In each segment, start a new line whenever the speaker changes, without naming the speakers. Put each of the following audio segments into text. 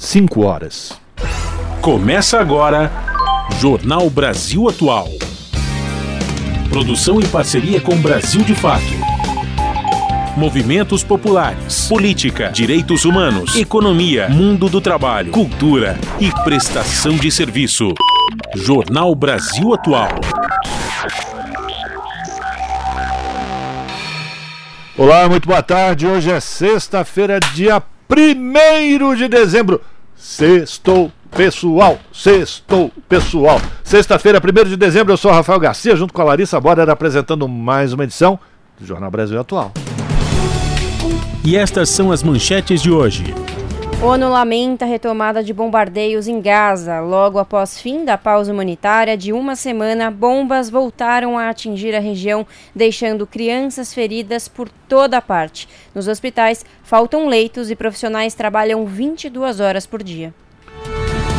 5 horas.
Começa agora Jornal Brasil Atual. Produção em parceria com Brasil de Fato. Movimentos populares, política, direitos humanos, economia, mundo do trabalho, cultura e prestação de serviço. Jornal Brasil Atual.
Olá, muito boa tarde. Hoje é sexta-feira, dia 1 de dezembro. Sextou, pessoal. Sextou, pessoal. Sexta-feira, 1 de dezembro, eu sou Rafael Garcia, junto com a Larissa Borer, apresentando mais uma edição do Jornal Brasil Atual.
E estas são as manchetes de hoje.
ONU lamenta a retomada de bombardeios em Gaza. Logo após fim da pausa humanitária de uma semana, bombas voltaram a atingir a região, deixando crianças feridas por toda parte. Nos hospitais, faltam leitos e profissionais trabalham 22 horas por dia.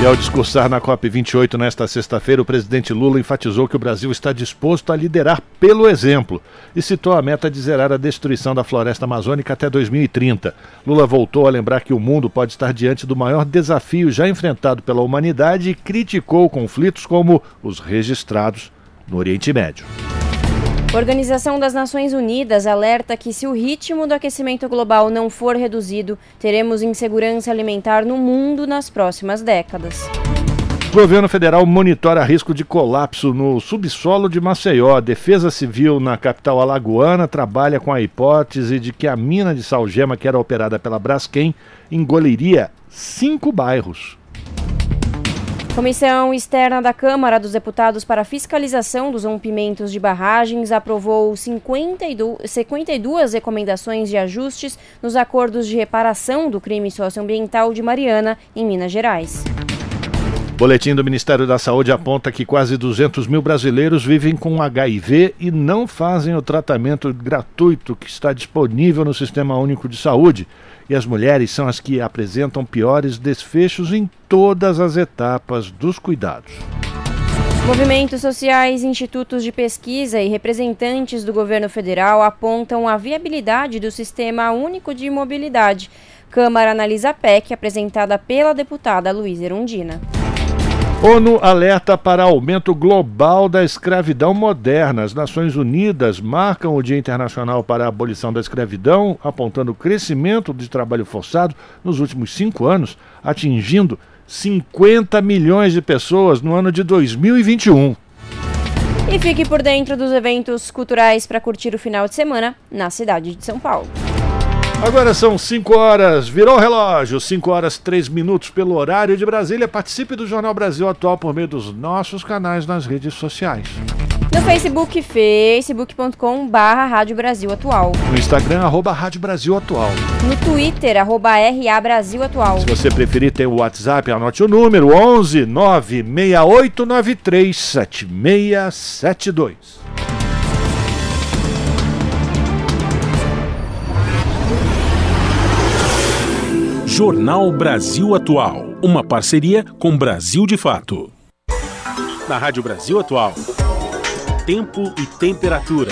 E ao discursar na COP28 nesta sexta-feira, o presidente Lula enfatizou que o Brasil está disposto a liderar pelo exemplo e citou a meta de zerar a destruição da floresta amazônica até 2030. Lula voltou a lembrar que o mundo pode estar diante do maior desafio já enfrentado pela humanidade e criticou conflitos como os registrados no Oriente Médio.
Organização das Nações Unidas alerta que se o ritmo do aquecimento global não for reduzido, teremos insegurança alimentar no mundo nas próximas décadas.
O governo federal monitora risco de colapso no subsolo de Maceió. A Defesa Civil na capital alagoana trabalha com a hipótese de que a mina de salgema, que era operada pela Braskem, engoliria cinco bairros.
Comissão Externa da Câmara dos Deputados para Fiscalização dos Rompimentos de Barragens aprovou 52, 52 recomendações de ajustes nos acordos de reparação do crime socioambiental de Mariana, em Minas Gerais.
Boletim do Ministério da Saúde aponta que quase 200 mil brasileiros vivem com HIV e não fazem o tratamento gratuito que está disponível no Sistema Único de Saúde e as mulheres são as que apresentam piores desfechos em todas as etapas dos cuidados.
Movimentos sociais, institutos de pesquisa e representantes do governo federal apontam a viabilidade do Sistema Único de Mobilidade. Câmara analisa a PEC apresentada pela deputada Luísa Erundina.
ONU alerta para aumento global da escravidão moderna. As Nações Unidas marcam o Dia Internacional para a Abolição da Escravidão, apontando o crescimento de trabalho forçado nos últimos cinco anos, atingindo 50 milhões de pessoas no ano de 2021.
E fique por dentro dos eventos culturais para curtir o final de semana na cidade de São Paulo.
Agora são 5 horas, virou o relógio, 5 horas 3 minutos pelo horário de Brasília. Participe do Jornal Brasil Atual por meio dos nossos canais nas redes sociais.
No Facebook, facebook.com barra Rádio Brasil Atual.
No Instagram, arroba Rádio Brasil Atual.
No Twitter, arroba RA Brasil Atual.
Se você preferir ter o WhatsApp, anote o número 11 96893
Jornal Brasil Atual, uma parceria com Brasil de Fato. Na Rádio Brasil Atual, tempo e temperatura.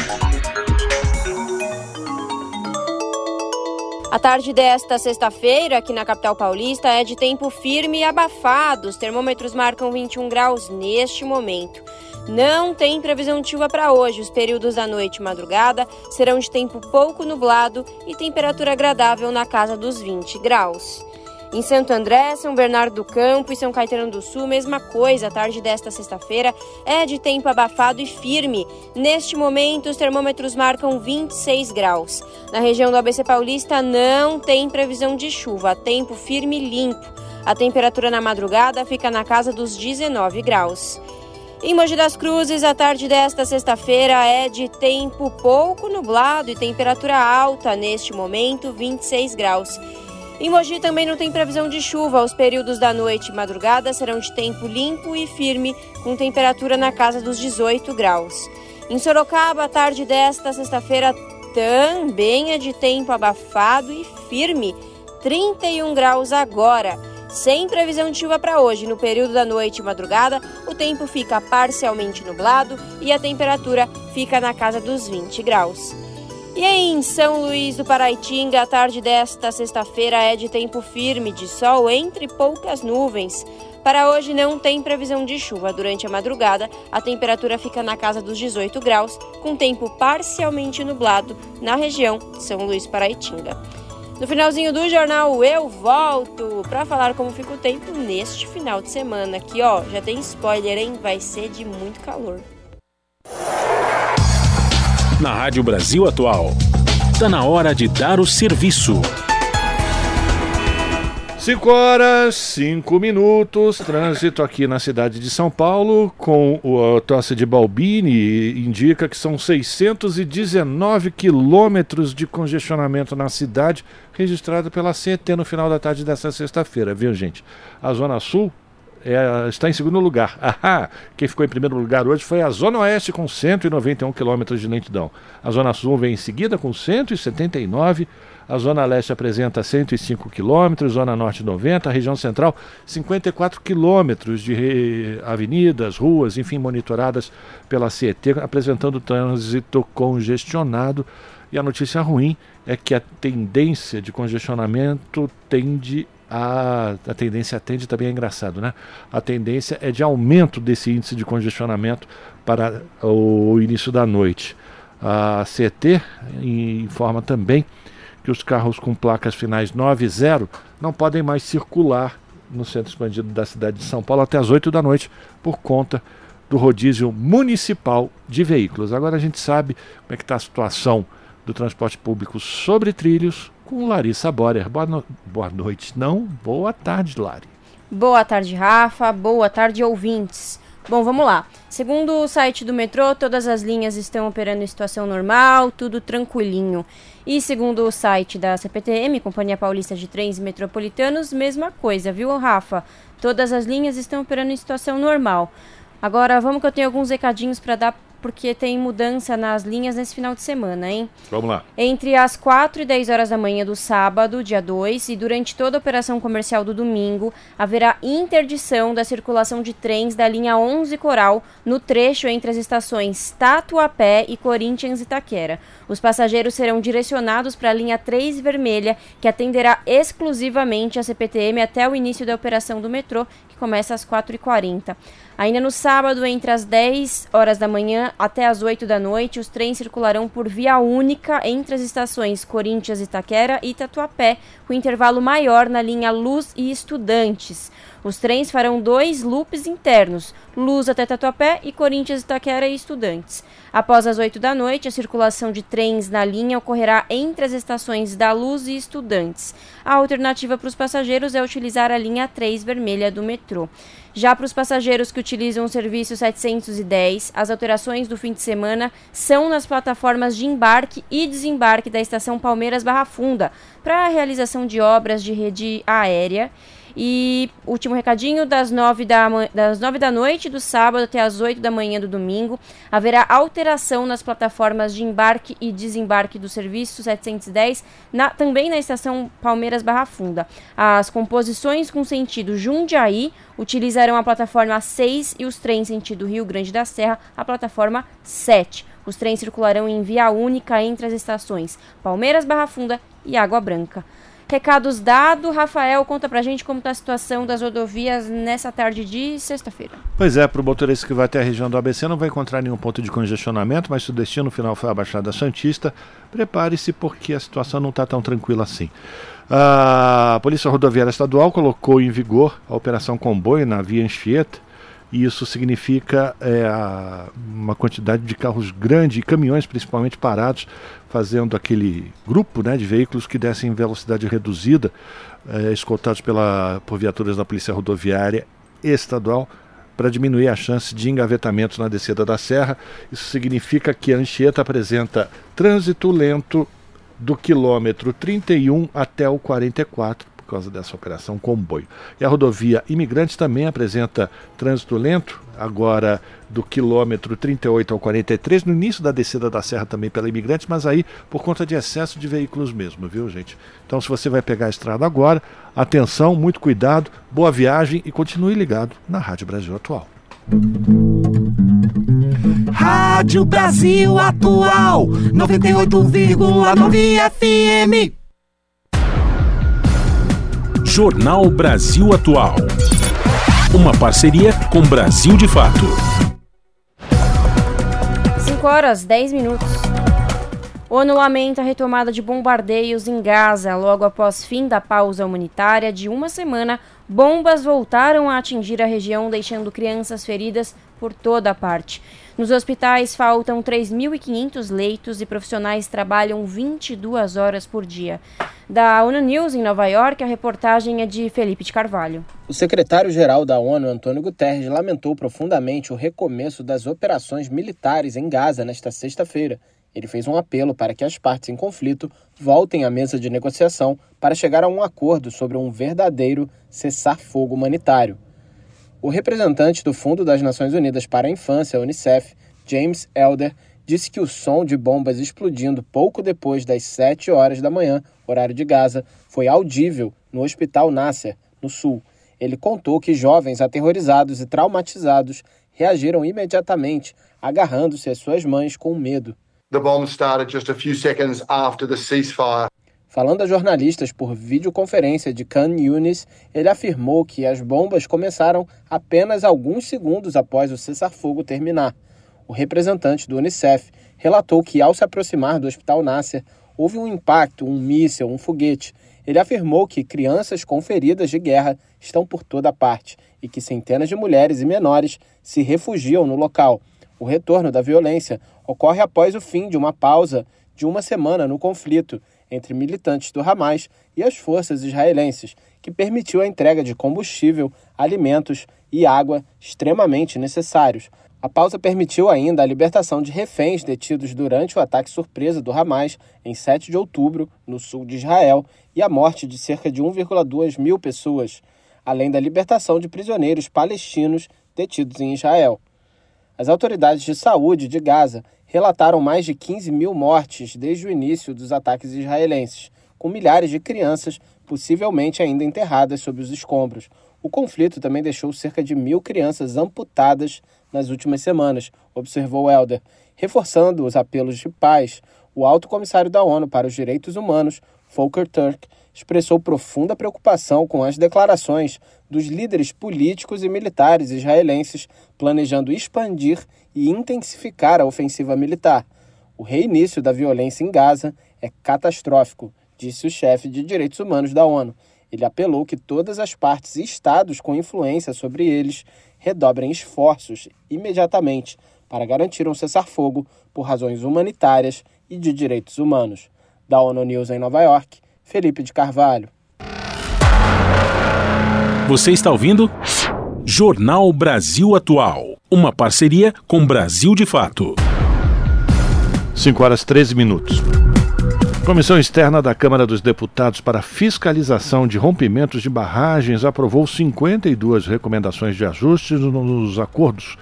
A tarde desta sexta-feira, aqui na capital paulista, é de tempo firme e abafado. Os termômetros marcam 21 graus neste momento. Não tem previsão de chuva para hoje. Os períodos da noite e madrugada serão de tempo pouco nublado e temperatura agradável na casa dos 20 graus. Em Santo André, São Bernardo do Campo e São Caetano do Sul, mesma coisa. A tarde desta sexta-feira é de tempo abafado e firme. Neste momento, os termômetros marcam 26 graus. Na região do ABC Paulista, não tem previsão de chuva. Tempo firme e limpo. A temperatura na madrugada fica na casa dos 19 graus. Em Mogi das Cruzes, a tarde desta sexta-feira é de tempo pouco nublado e temperatura alta, neste momento 26 graus. Em Mogi também não tem previsão de chuva. Os períodos da noite e madrugada serão de tempo limpo e firme, com temperatura na casa dos 18 graus. Em Sorocaba, a tarde desta sexta-feira também é de tempo abafado e firme, 31 graus agora. Sem previsão de chuva para hoje, no período da noite e madrugada, o tempo fica parcialmente nublado e a temperatura fica na casa dos 20 graus. E em São Luís do Paraitinga, a tarde desta sexta-feira é de tempo firme, de sol entre poucas nuvens. Para hoje não tem previsão de chuva. Durante a madrugada, a temperatura fica na casa dos 18 graus, com tempo parcialmente nublado na região São Luís Paraitinga. No finalzinho do jornal eu volto para falar como fica o tempo neste final de semana. Aqui, ó, já tem spoiler, hein? Vai ser de muito calor.
Na Rádio Brasil Atual, está na hora de dar o serviço.
5 horas, 5 minutos, trânsito aqui na cidade de São Paulo, com o tosse de Balbini, indica que são 619 quilômetros de congestionamento na cidade, registrado pela CET no final da tarde dessa sexta-feira, viu gente? A Zona Sul é, está em segundo lugar. Ahá, quem ficou em primeiro lugar hoje foi a Zona Oeste com 191 quilômetros de lentidão. A Zona Sul vem em seguida com 179 a Zona Leste apresenta 105 quilômetros, Zona Norte 90, a região central 54 quilômetros de avenidas, ruas, enfim, monitoradas pela CET, apresentando trânsito congestionado. E a notícia ruim é que a tendência de congestionamento tende a, a tendência tende também é engraçado, né? A tendência é de aumento desse índice de congestionamento para o início da noite. A CET informa também que os carros com placas finais 9 e 0 não podem mais circular no centro expandido da cidade de São Paulo até as 8 da noite por conta do rodízio municipal de veículos. Agora a gente sabe como é que está a situação do transporte público sobre trilhos com Larissa Borer. Boa, no... Boa noite, não. Boa tarde, Lari.
Boa tarde, Rafa. Boa tarde, ouvintes. Bom, vamos lá. Segundo o site do metrô, todas as linhas estão operando em situação normal, tudo tranquilinho. E segundo o site da CPTM, Companhia Paulista de Trens Metropolitanos, mesma coisa, viu, Rafa? Todas as linhas estão operando em situação normal. Agora, vamos que eu tenho alguns recadinhos para dar porque tem mudança nas linhas nesse final de semana, hein?
Vamos lá.
Entre as 4 e 10 horas da manhã do sábado, dia 2, e durante toda a operação comercial do domingo, haverá interdição da circulação de trens da linha 11 Coral no trecho entre as estações Tatuapé e Corinthians Itaquera. Os passageiros serão direcionados para a linha 3 Vermelha, que atenderá exclusivamente a CPTM até o início da operação do metrô, que começa às 4h40. Ainda no sábado, entre as 10 horas da manhã até as 8 da noite, os trens circularão por via única entre as estações Corinthians Itaquera e Tatuapé, com intervalo maior na linha Luz e Estudantes. Os trens farão dois loops internos, Luz até Tatuapé e Corinthians Itaquera e Estudantes. Após as 8 da noite, a circulação de trens na linha ocorrerá entre as estações da Luz e Estudantes. A alternativa para os passageiros é utilizar a linha 3 vermelha do metrô. Já para os passageiros que utilizam o serviço 710, as alterações do fim de semana são nas plataformas de embarque e desembarque da estação Palmeiras Barra Funda, para a realização de obras de rede aérea e último recadinho, das 9 da, das 9 da noite do sábado até as 8 da manhã do domingo, haverá alteração nas plataformas de embarque e desembarque do serviço 710, na, também na estação Palmeiras Barra Funda. As composições com sentido Jundiaí utilizarão a plataforma 6 e os trens sentido Rio Grande da Serra, a plataforma 7. Os trens circularão em via única entre as estações Palmeiras Barra Funda e Água Branca. Recados dados, Rafael, conta pra gente como está a situação das rodovias nessa tarde de sexta-feira.
Pois é, para o motorista que vai até a região do ABC não vai encontrar nenhum ponto de congestionamento, mas se o destino final for a Baixada Santista, prepare-se porque a situação não está tão tranquila assim. A Polícia Rodoviária Estadual colocou em vigor a Operação Comboio na Via Anchieta, e isso significa é, uma quantidade de carros grandes e caminhões principalmente parados fazendo aquele grupo né, de veículos que descem em velocidade reduzida, é, escoltados pela, por viaturas da Polícia Rodoviária Estadual, para diminuir a chance de engavetamento na descida da serra. Isso significa que a Anchieta apresenta trânsito lento do quilômetro 31 até o 44 por causa dessa operação comboio. E a rodovia Imigrantes também apresenta trânsito lento, agora do quilômetro 38 ao 43, no início da descida da serra também pela Imigrantes, mas aí por conta de excesso de veículos mesmo, viu, gente? Então, se você vai pegar a estrada agora, atenção, muito cuidado, boa viagem e continue ligado na Rádio Brasil Atual.
Rádio Brasil Atual 98,9 FM.
Jornal Brasil Atual. Uma parceria com Brasil de Fato.
5 horas 10 minutos. ONU lamenta a retomada de bombardeios em Gaza logo após fim da pausa humanitária de uma semana. Bombas voltaram a atingir a região, deixando crianças feridas por toda a parte. Nos hospitais faltam 3.500 leitos e profissionais trabalham 22 horas por dia. Da ONU News em Nova York, a reportagem é de Felipe de Carvalho.
O secretário-geral da ONU, Antônio Guterres, lamentou profundamente o recomeço das operações militares em Gaza nesta sexta-feira ele fez um apelo para que as partes em conflito voltem à mesa de negociação para chegar a um acordo sobre um verdadeiro cessar-fogo humanitário. O representante do Fundo das Nações Unidas para a Infância, UNICEF, James Elder, disse que o som de bombas explodindo pouco depois das 7 horas da manhã, horário de Gaza, foi audível no Hospital Nasser, no sul. Ele contou que jovens aterrorizados e traumatizados reagiram imediatamente, agarrando-se às suas mães com medo. The bomb started just a few seconds after the ceasefire. Falando a jornalistas por videoconferência de Khan Yunis, ele afirmou que as bombas começaram apenas alguns segundos após o cessar-fogo terminar. O representante do Unicef relatou que, ao se aproximar do Hospital Nasser, houve um impacto, um míssil, um foguete. Ele afirmou que crianças com feridas de guerra estão por toda parte e que centenas de mulheres e menores se refugiam no local. O retorno da violência ocorre após o fim de uma pausa de uma semana no conflito entre militantes do Hamas e as forças israelenses, que permitiu a entrega de combustível, alimentos e água extremamente necessários. A pausa permitiu ainda a libertação de reféns detidos durante o ataque surpresa do Hamas em 7 de outubro, no sul de Israel, e a morte de cerca de 1,2 mil pessoas, além da libertação de prisioneiros palestinos detidos em Israel. As autoridades de saúde de Gaza relataram mais de 15 mil mortes desde o início dos ataques israelenses, com milhares de crianças possivelmente ainda enterradas sob os escombros. O conflito também deixou cerca de mil crianças amputadas nas últimas semanas, observou Helder, reforçando os apelos de paz. O alto comissário da ONU para os Direitos Humanos, Volker Turk, expressou profunda preocupação com as declarações dos líderes políticos e militares israelenses planejando expandir e intensificar a ofensiva militar. O reinício da violência em Gaza é catastrófico, disse o chefe de direitos humanos da ONU. Ele apelou que todas as partes e estados com influência sobre eles redobrem esforços imediatamente para garantir um cessar-fogo por razões humanitárias e de direitos humanos. Da ONU News em Nova York, Felipe de Carvalho.
Você está ouvindo? Jornal Brasil Atual. Uma parceria com Brasil de Fato.
5 horas 13 minutos. Comissão Externa da Câmara dos Deputados para Fiscalização de Rompimentos de Barragens aprovou 52 recomendações de ajustes nos acordos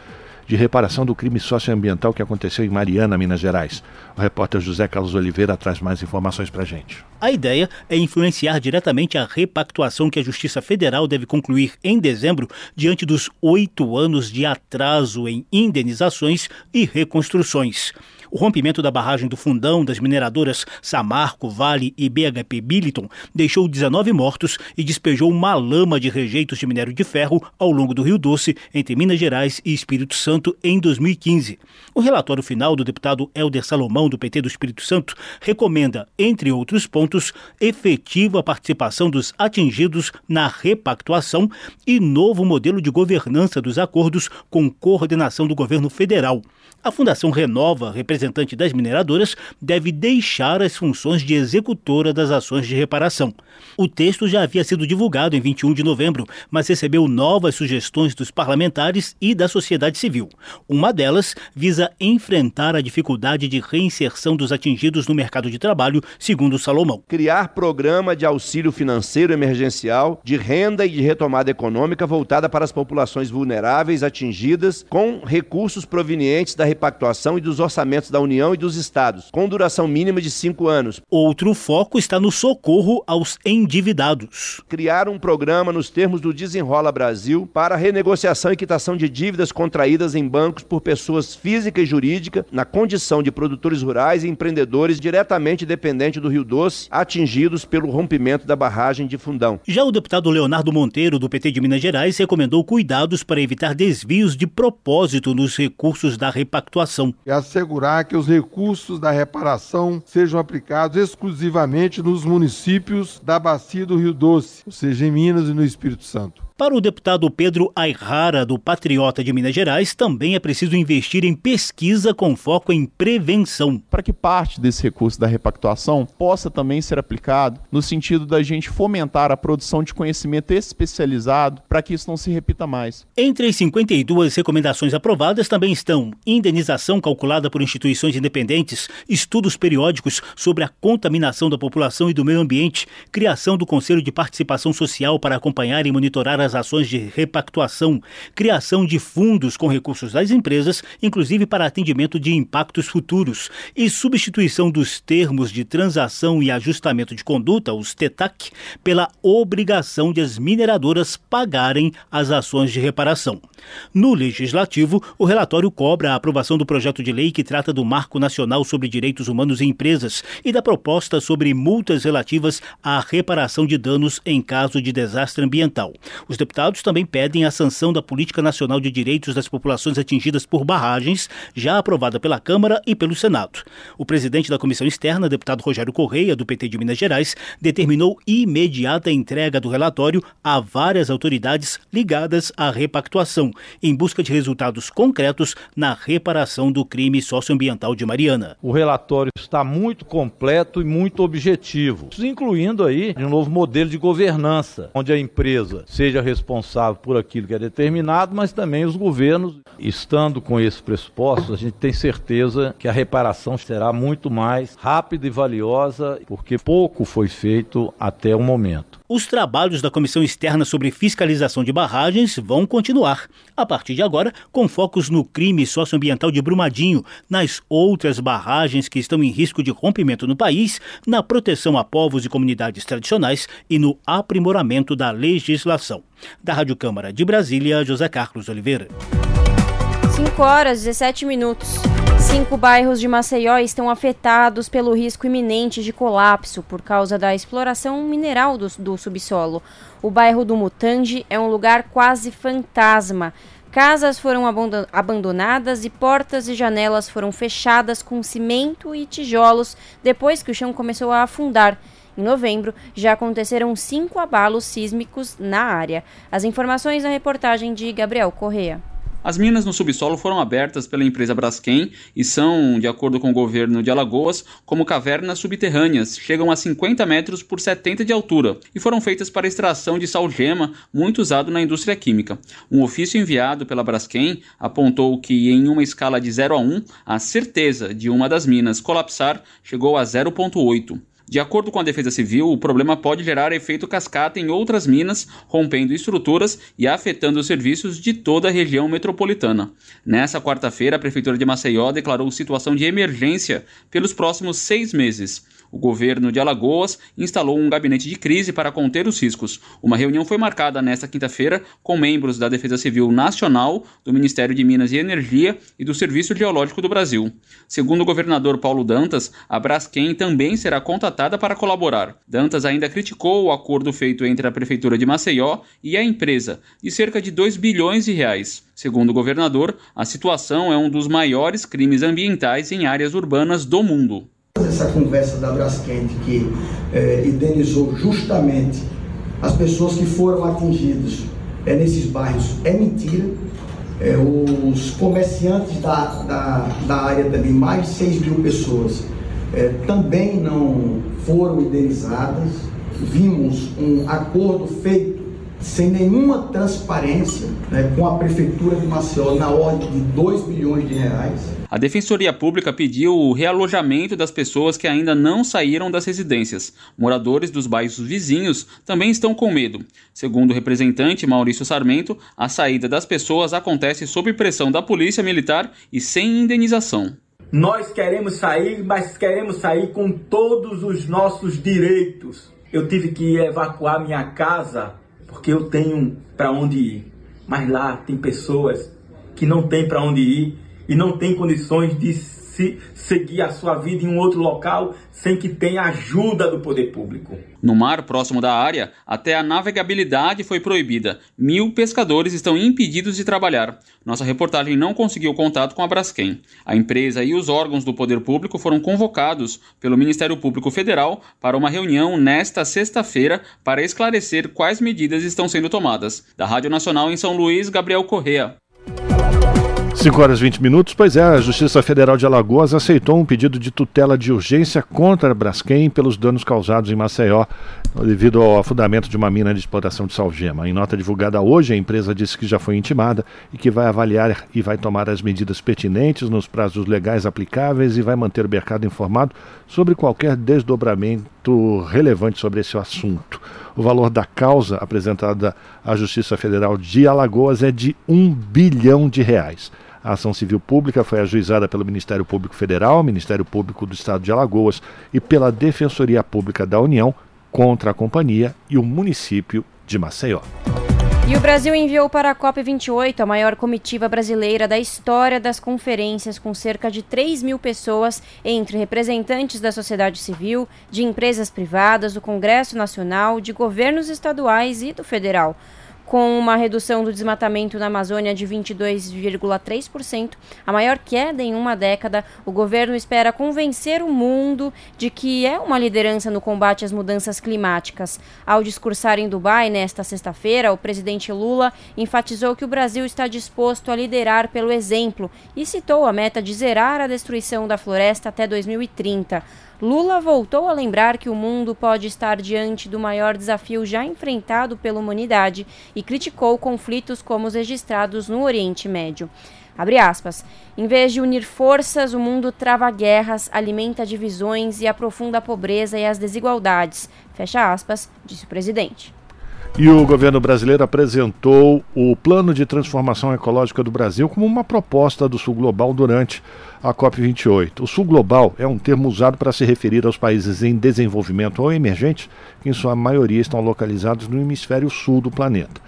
de reparação do crime socioambiental que aconteceu em Mariana, Minas Gerais. O repórter José Carlos Oliveira traz mais informações para a gente.
A ideia é influenciar diretamente a repactuação que a Justiça Federal deve concluir em dezembro, diante dos oito anos de atraso em indenizações e reconstruções. O rompimento da barragem do Fundão das mineradoras Samarco, Vale e BHP Billiton deixou 19 mortos e despejou uma lama de rejeitos de minério de ferro ao longo do Rio Doce, entre Minas Gerais e Espírito Santo, em 2015. O relatório final do deputado Helder Salomão, do PT do Espírito Santo, recomenda, entre outros pontos, efetiva participação dos atingidos na repactuação e novo modelo de governança dos acordos com coordenação do governo federal. A Fundação Renova, representante das mineradoras, deve deixar as funções de executora das ações de reparação. O texto já havia sido divulgado em 21 de novembro, mas recebeu novas sugestões dos parlamentares e da sociedade civil. Uma delas visa enfrentar a dificuldade de reinserção dos atingidos no mercado de trabalho, segundo Salomão.
Criar programa de auxílio financeiro emergencial, de renda e de retomada econômica voltada para as populações vulneráveis atingidas com recursos provenientes da repactuação e dos orçamentos orçamentos da União e dos estados, com duração mínima de cinco anos.
Outro foco está no socorro aos endividados.
Criar um programa nos termos do Desenrola Brasil para renegociação e quitação de dívidas contraídas em bancos por pessoas físicas e jurídicas na condição de produtores rurais e empreendedores diretamente dependentes do Rio Doce, atingidos pelo rompimento da barragem de Fundão.
Já o deputado Leonardo Monteiro, do PT de Minas Gerais, recomendou cuidados para evitar desvios de propósito nos recursos da repactuação.
E assegurar que os recursos da reparação sejam aplicados exclusivamente nos municípios da bacia do Rio Doce, ou seja, em Minas e no Espírito Santo.
Para o deputado Pedro Ayrara, do Patriota de Minas Gerais, também é preciso investir em pesquisa com foco em prevenção.
Para que parte desse recurso da repactuação possa também ser aplicado no sentido da gente fomentar a produção de conhecimento especializado para que isso não se repita mais.
Entre as 52 recomendações aprovadas também estão indenização calculada por instituições independentes, estudos periódicos sobre a contaminação da população e do meio ambiente, criação do Conselho de Participação Social para acompanhar e monitorar as ações de repactuação, criação de fundos com recursos das empresas, inclusive para atendimento de impactos futuros, e substituição dos termos de transação e ajustamento de conduta, os TETAC, pela obrigação de as mineradoras pagarem as ações de reparação. No Legislativo, o relatório cobra a aprovação do projeto de lei que trata do Marco Nacional sobre Direitos Humanos em Empresas e da proposta sobre multas relativas à reparação de danos em caso de desastre ambiental. Os deputados também pedem a sanção da Política Nacional de Direitos das Populações Atingidas por Barragens, já aprovada pela Câmara e pelo Senado. O presidente da Comissão Externa, deputado Rogério Correia, do PT de Minas Gerais, determinou imediata entrega do relatório a várias autoridades ligadas à repactuação, em busca de resultados concretos na reparação do crime socioambiental de Mariana.
O relatório está muito completo e muito objetivo, incluindo aí um novo modelo de governança, onde a empresa seja responsável por aquilo que é determinado, mas também os governos. Estando com esse pressuposto, a gente tem certeza que a reparação será muito mais rápida e valiosa, porque pouco foi feito até o momento.
Os trabalhos da Comissão Externa sobre Fiscalização de Barragens vão continuar, a partir de agora, com focos no crime socioambiental de Brumadinho, nas outras barragens que estão em risco de rompimento no país, na proteção a povos e comunidades tradicionais e no aprimoramento da legislação. Da Rádio Câmara de Brasília, José Carlos Oliveira.
5 horas 17 minutos. Cinco bairros de Maceió estão afetados pelo risco iminente de colapso por causa da exploração mineral do, do subsolo. O bairro do Mutange é um lugar quase fantasma. Casas foram abandonadas e portas e janelas foram fechadas com cimento e tijolos depois que o chão começou a afundar. Em novembro, já aconteceram cinco abalos sísmicos na área. As informações na reportagem de Gabriel Correa.
As minas no subsolo foram abertas pela empresa Braskem e são, de acordo com o governo de Alagoas, como cavernas subterrâneas, chegam a 50 metros por 70 de altura e foram feitas para extração de sal-gema, muito usado na indústria química. Um ofício enviado pela Braskem apontou que, em uma escala de 0 a 1, a certeza de uma das minas colapsar chegou a 0,8. De acordo com a Defesa Civil, o problema pode gerar efeito cascata em outras minas, rompendo estruturas e afetando os serviços de toda a região metropolitana. Nessa quarta-feira, a Prefeitura de Maceió declarou situação de emergência pelos próximos seis meses. O governo de Alagoas instalou um gabinete de crise para conter os riscos. Uma reunião foi marcada nesta quinta-feira com membros da Defesa Civil Nacional, do Ministério de Minas e Energia e do Serviço Geológico do Brasil. Segundo o governador Paulo Dantas, a Braskem também será contatada para colaborar. Dantas ainda criticou o acordo feito entre a Prefeitura de Maceió e a empresa, de cerca de 2 bilhões de reais. Segundo o governador, a situação é um dos maiores crimes ambientais em áreas urbanas do mundo.
Essa conversa da Braskem que é, indenizou justamente as pessoas que foram atingidas é, nesses bairros é mentira. É, os comerciantes da, da, da área também, mais de 6 mil pessoas, é, também não foram indenizadas. Vimos um acordo feito sem nenhuma transparência né, com a Prefeitura de Maceió na ordem de 2 bilhões de reais.
A Defensoria Pública pediu o realojamento das pessoas que ainda não saíram das residências. Moradores dos bairros vizinhos também estão com medo. Segundo o representante Maurício Sarmento, a saída das pessoas acontece sob pressão da Polícia Militar e sem indenização.
Nós queremos sair, mas queremos sair com todos os nossos direitos. Eu tive que evacuar minha casa porque eu tenho para onde ir. Mas lá tem pessoas que não têm para onde ir e não têm condições de se seguir a sua vida em um outro local sem que tenha ajuda do poder público.
No mar próximo da área, até a navegabilidade foi proibida. Mil pescadores estão impedidos de trabalhar. Nossa reportagem não conseguiu contato com a Braskem. A empresa e os órgãos do poder público foram convocados pelo Ministério Público Federal para uma reunião nesta sexta-feira para esclarecer quais medidas estão sendo tomadas. Da Rádio Nacional em São Luís, Gabriel Correa.
5 horas e 20 minutos, pois é, a Justiça Federal de Alagoas aceitou um pedido de tutela de urgência contra a Braskem pelos danos causados em Maceió devido ao afundamento de uma mina de exploração de salgema. Em nota divulgada hoje, a empresa disse que já foi intimada e que vai avaliar e vai tomar as medidas pertinentes nos prazos legais aplicáveis e vai manter o mercado informado sobre qualquer desdobramento relevante sobre esse assunto. O valor da causa apresentada à Justiça Federal de Alagoas é de um bilhão de reais. A ação civil pública foi ajuizada pelo Ministério Público Federal, Ministério Público do Estado de Alagoas e pela Defensoria Pública da União contra a companhia e o município de Maceió.
E o Brasil enviou para a COP28 a maior comitiva brasileira da história das conferências, com cerca de 3 mil pessoas, entre representantes da sociedade civil, de empresas privadas, do Congresso Nacional, de governos estaduais e do federal com uma redução do desmatamento na Amazônia de 22,3%, a maior queda em uma década, o governo espera convencer o mundo de que é uma liderança no combate às mudanças climáticas. Ao discursar em Dubai nesta sexta-feira, o presidente Lula enfatizou que o Brasil está disposto a liderar pelo exemplo e citou a meta de zerar a destruição da floresta até 2030. Lula voltou a lembrar que o mundo pode estar diante do maior desafio já enfrentado pela humanidade e criticou conflitos como os registrados no Oriente Médio. Abre aspas. Em vez de unir forças, o mundo trava guerras, alimenta divisões e aprofunda a pobreza e as desigualdades. Fecha aspas, disse o presidente.
E o governo brasileiro apresentou o Plano de Transformação Ecológica do Brasil como uma proposta do Sul Global durante a COP28. O Sul Global é um termo usado para se referir aos países em desenvolvimento ou emergentes, que em sua maioria estão localizados no hemisfério sul do planeta.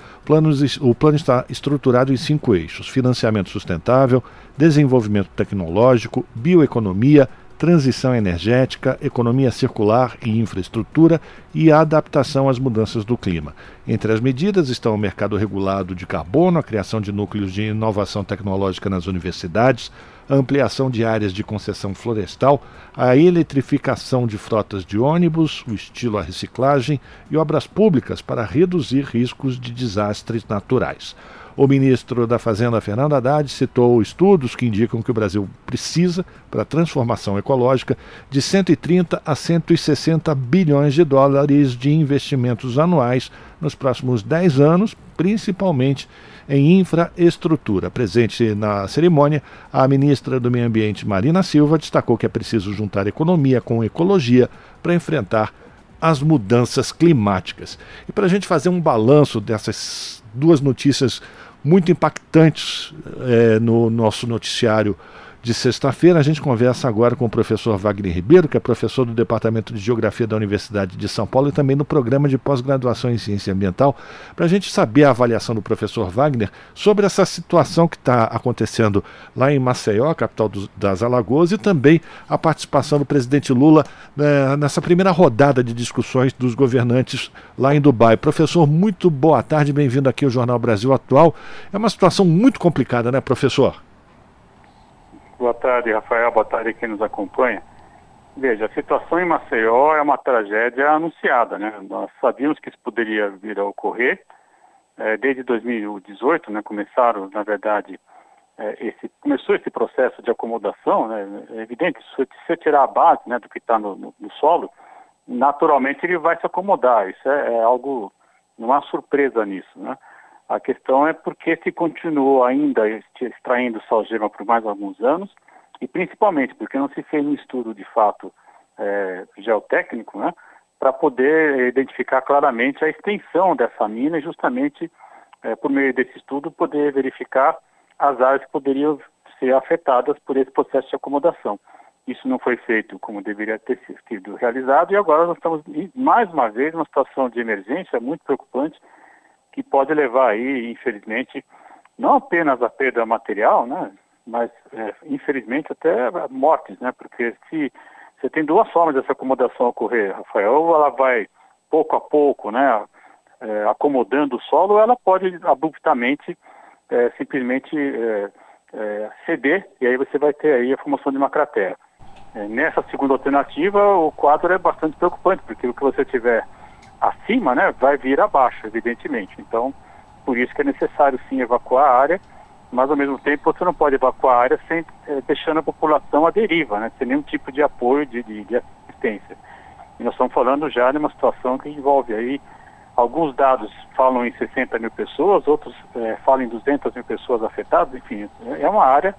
o plano está estruturado em cinco eixos: financiamento sustentável, desenvolvimento tecnológico, bioeconomia, transição energética, economia circular e infraestrutura e a adaptação às mudanças do clima. Entre as medidas estão o mercado regulado de carbono, a criação de núcleos de inovação tecnológica nas universidades, a ampliação de áreas de concessão florestal, a eletrificação de frotas de ônibus, o estilo à reciclagem e obras públicas para reduzir riscos de desastres naturais. O ministro da Fazenda, Fernando Haddad, citou estudos que indicam que o Brasil precisa, para a transformação ecológica, de 130 a 160 bilhões de dólares de investimentos anuais nos próximos 10 anos, principalmente em infraestrutura. Presente na cerimônia, a ministra do Meio Ambiente, Marina Silva, destacou que é preciso juntar economia com ecologia para enfrentar as mudanças climáticas. E para a gente fazer um balanço dessas duas notícias muito impactantes é, no nosso noticiário de sexta-feira. A gente conversa agora com o professor Wagner Ribeiro, que é professor do Departamento de Geografia da Universidade de São Paulo e também no programa de pós-graduação em Ciência Ambiental, para a gente saber a avaliação do professor Wagner sobre essa situação que está acontecendo lá em Maceió, capital do, das Alagoas, e também a participação do presidente Lula né, nessa primeira rodada de discussões dos governantes lá em Dubai. Professor, muito boa tarde, bem-vindo aqui ao Jornal Brasil Atual. É uma situação muito complicada, né, professor?
Boa tarde, Rafael. Boa tarde quem nos acompanha. Veja, a situação em Maceió é uma tragédia anunciada, né? Nós sabíamos que isso poderia vir a ocorrer. É, desde 2018, né, começaram, na verdade, é, esse, começou esse processo de acomodação, né? É evidente, se você tirar a base né, do que está no, no, no, solo, naturalmente ele vai se acomodar. Isso é, é algo, não há surpresa nisso, né? A questão é porque se continuou ainda extraindo salgema por mais alguns anos e principalmente porque não se fez um estudo de fato é, geotécnico, né, para poder identificar claramente a extensão dessa mina e justamente é, por meio desse estudo poder verificar as áreas que poderiam ser afetadas por esse processo de acomodação. Isso não foi feito como deveria ter sido realizado e agora nós estamos, mais uma vez, numa situação de emergência muito preocupante que pode levar aí, infelizmente, não apenas a perda material, né, mas é, infelizmente até mortes, né, porque se você tem duas formas dessa acomodação ocorrer, Rafael, ou ela vai pouco a pouco, né, é, acomodando o solo, ou ela pode abruptamente é, simplesmente é, é, ceder e aí você vai ter aí a formação de uma cratera. É, nessa segunda alternativa, o quadro é bastante preocupante, porque o que você tiver acima, né, vai vir abaixo, evidentemente. Então, por isso que é necessário sim evacuar a área, mas ao mesmo tempo você não pode evacuar a área sem é, deixando a população à deriva, né, sem nenhum tipo de apoio, de, de, de assistência. E nós estamos falando já de uma situação que envolve aí alguns dados falam em 60 mil pessoas, outros é, falam em 200 mil pessoas afetadas, enfim, é uma área,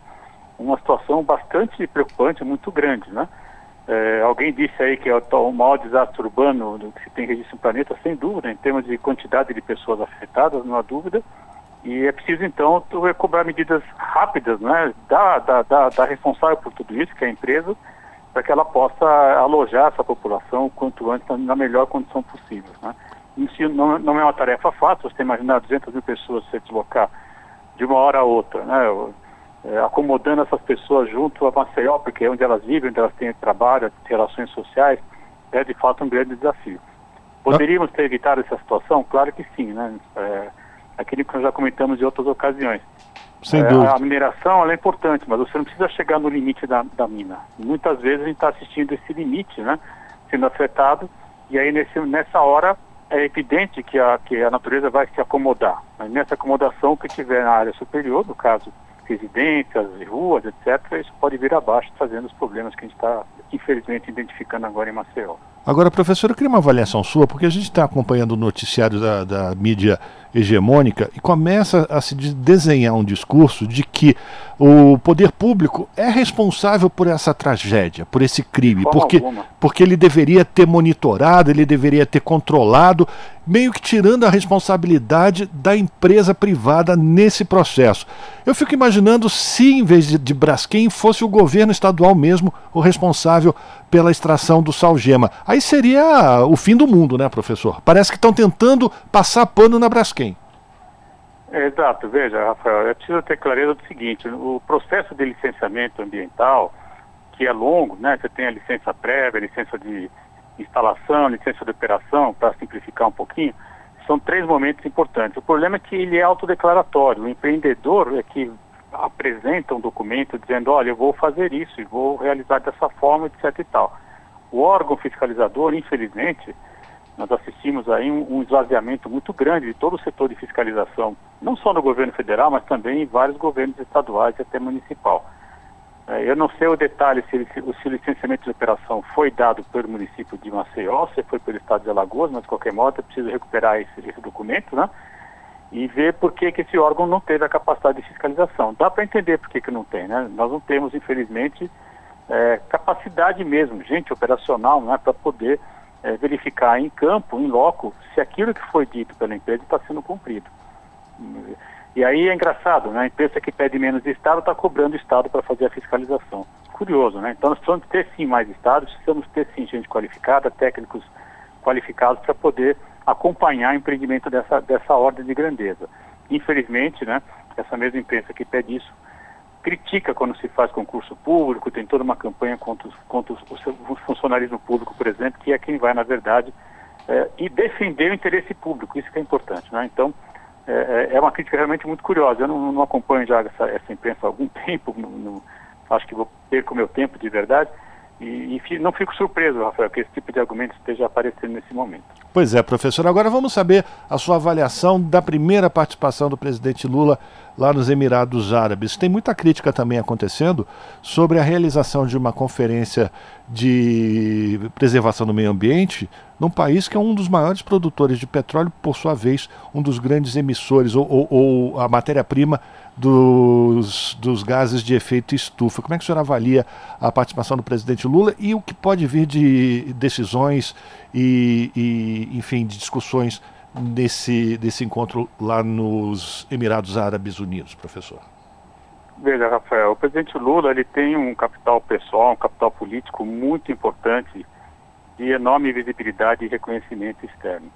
uma situação bastante preocupante, muito grande, né? É, alguém disse aí que é o maior desastre urbano que se tem registro no planeta, sem dúvida, em termos de quantidade de pessoas afetadas, não há dúvida. E é preciso, então, cobrar medidas rápidas, né, da, da, da, da responsável por tudo isso, que é a empresa, para que ela possa alojar essa população o quanto antes na melhor condição possível. Né. Isso não, não é uma tarefa fácil, você imaginar 200 mil pessoas se deslocar de uma hora a outra, né, é, acomodando essas pessoas junto a Maceió, porque é onde elas vivem, onde elas têm trabalho, relações sociais, é de fato um grande desafio. Poderíamos ter evitado essa situação? Claro que sim, né? É, aquilo que nós já comentamos em outras ocasiões.
Sem é,
a mineração é importante, mas você não precisa chegar no limite da, da mina. Muitas vezes a gente está assistindo esse limite, né? Sendo afetado, e aí nesse, nessa hora é evidente que a, que a natureza vai se acomodar. Mas nessa acomodação que tiver na área superior, no caso residências, ruas, etc., isso pode vir abaixo, trazendo os problemas que a gente está, infelizmente, identificando agora em Maceió.
Agora, professor, eu queria uma avaliação sua, porque a gente está acompanhando o noticiário da, da, mídia hegemônica e começa a se desenhar um discurso de que o poder público é responsável por essa tragédia, por esse crime, porque, porque ele deveria ter monitorado, ele deveria ter controlado, meio que tirando a responsabilidade da empresa privada nesse processo. Eu fico imaginando se, em vez de, de Braskem, fosse o governo estadual mesmo o responsável pela extração do salgema. Aí seria o fim do mundo, né, professor? Parece que estão tentando passar pano na Braskem.
Exato, veja, Rafael, é preciso ter clareza do seguinte, o processo de licenciamento ambiental, que é longo, né? Você tem a licença prévia, a licença de instalação, licença de operação, para simplificar um pouquinho, são três momentos importantes. O problema é que ele é autodeclaratório. O empreendedor é que apresenta um documento dizendo, olha, eu vou fazer isso e vou realizar dessa forma, etc e tal. O órgão fiscalizador, infelizmente, nós assistimos aí um, um esvaziamento muito grande de todo o setor de fiscalização, não só no governo federal, mas também em vários governos estaduais e até municipal. É, eu não sei o detalhe se, se, o licenciamento de operação foi dado pelo município de Maceió, se foi pelo estado de Alagoas, mas de qualquer modo é preciso recuperar esse, esse documento, né? E ver por que, que esse órgão não teve a capacidade de fiscalização. Dá para entender por que, que não tem, né? Nós não temos, infelizmente, é, capacidade mesmo, gente operacional, né, para poder é, verificar em campo, em loco, se aquilo que foi dito pela empresa está sendo cumprido. E aí é engraçado, né? A empresa que pede menos Estado está cobrando Estado para fazer a fiscalização. Curioso, né? Então nós precisamos ter sim mais Estados, precisamos ter sim gente qualificada, técnicos qualificados para poder acompanhar o empreendimento dessa, dessa ordem de grandeza. Infelizmente, né? Essa mesma empresa que pede isso critica quando se faz concurso público, tem toda uma campanha contra, os, contra os, o funcionalismo público, por exemplo, que é quem vai, na verdade, é, e defender o interesse público, isso que é importante. Né? Então, é, é, é uma crítica realmente muito curiosa. Eu não, não acompanho já essa, essa, imprensa há algum tempo, acho que vou perco meu tempo de verdade, e, não fico surpreso, Rafael, que esse tipo de argumento esteja aparecendo nesse momento.
Pois é, professor. Agora vamos saber a sua avaliação da primeira participação do presidente Lula lá nos Emirados Árabes. Tem muita crítica também acontecendo sobre a realização de uma conferência de preservação do meio ambiente num país que é um dos maiores produtores de petróleo, por sua vez, um dos grandes emissores ou, ou, ou a matéria-prima dos, dos gases de efeito estufa. Como é que o senhor avalia a participação do presidente Lula e o que pode vir de decisões e, e enfim, de discussões desse, desse encontro lá nos Emirados Árabes Unidos, professor?
Veja, Rafael, o presidente Lula ele tem um capital pessoal, um capital político muito importante de enorme visibilidade e reconhecimento externo.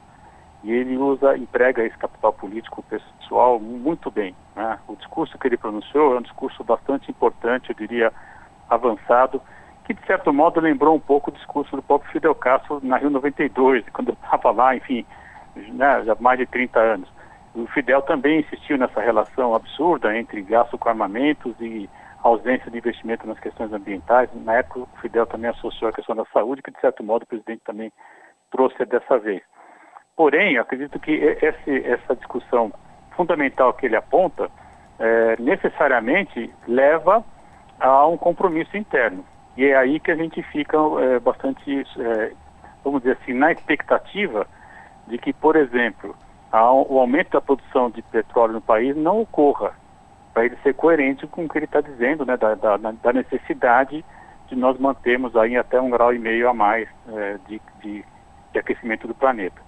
E ele usa, emprega esse capital político pessoal muito bem. Né? O discurso que ele pronunciou é um discurso bastante importante, eu diria avançado, que de certo modo lembrou um pouco o discurso do próprio Fidel Castro na Rio 92, quando eu estava lá, enfim, né, já há mais de 30 anos. O Fidel também insistiu nessa relação absurda entre gasto com armamentos e ausência de investimento nas questões ambientais. Na época, o Fidel também associou a questão da saúde, que de certo modo o presidente também trouxe dessa vez. Porém, acredito que esse, essa discussão fundamental que ele aponta é, necessariamente leva a um compromisso interno. E é aí que a gente fica é, bastante, é, vamos dizer assim, na expectativa de que, por exemplo, a, o aumento da produção de petróleo no país não ocorra, para ele ser coerente com o que ele está dizendo, né, da, da, da, necessidade de nós mantermos aí até um grau e meio a mais é, de, de, de aquecimento do planeta.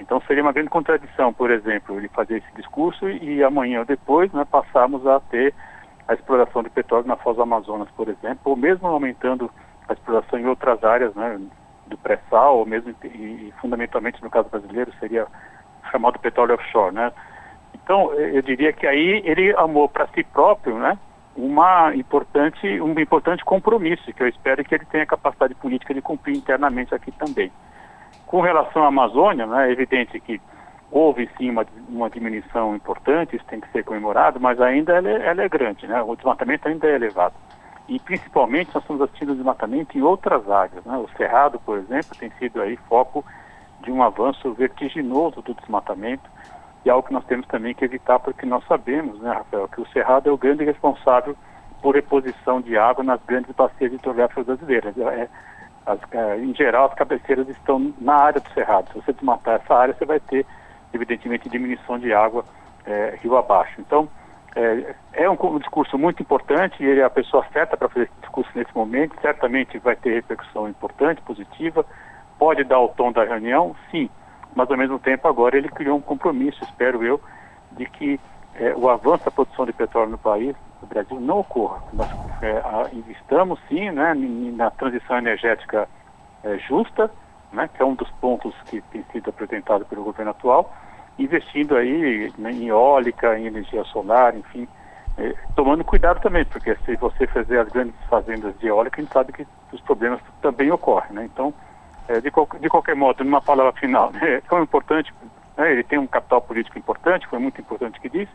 Então seria uma grande contradição, por exemplo, ele fazer esse discurso e amanhã ou depois né, passarmos a ter a exploração de petróleo na Foz do Amazonas, por exemplo, ou mesmo aumentando a exploração em outras áreas né, do pré-sal, ou mesmo e, e, fundamentalmente no caso brasileiro seria chamado petróleo offshore, né? Então eu diria que aí ele amou para si próprio, né? Uma importante, um importante compromisso que eu espero que ele tenha capacidade política de cumprir internamente aqui também. Com relação à Amazônia, né, é evidente que houve sim uma, uma diminuição importante, isso tem que ser comemorado, mas ainda ela é, ela é grande, né? o desmatamento ainda é elevado. E principalmente nós estamos assistindo desmatamento em outras áreas. Né? O Cerrado, por exemplo, tem sido aí foco de um avanço vertiginoso do desmatamento e algo que nós temos também que evitar, porque nós sabemos, né, Rafael, que o Cerrado é o grande responsável por reposição de água nas grandes bacias hidrográficas brasileiras. É, as, é, em geral, as cabeceiras estão na área do cerrado. Se você desmatar essa área, você vai ter, evidentemente, diminuição de água é, rio abaixo. Então, é, é um, um, discurso muito importante e ele é a pessoa certa para fazer esse discurso nesse momento. Certamente vai ter repercussão importante, positiva. Pode dar o tom da reunião, sim, mas ao mesmo tempo agora ele criou um compromisso, espero eu, de que é, o avanço da produção de petróleo no país no Brasil não ocorra. Nós é, investamos sim né, na transição energética é, justa, né, que é um dos pontos que tem sido apresentado pelo governo atual, investindo aí né, em eólica, em energia solar, enfim, é, tomando cuidado também, porque se você fazer as grandes fazendas de eólica, a gente sabe que os problemas também ocorrem, né? Então, é, de, qual, de, qualquer modo, numa palavra final, né, é tão importante, né, ele tem um capital político importante, foi muito importante que disse,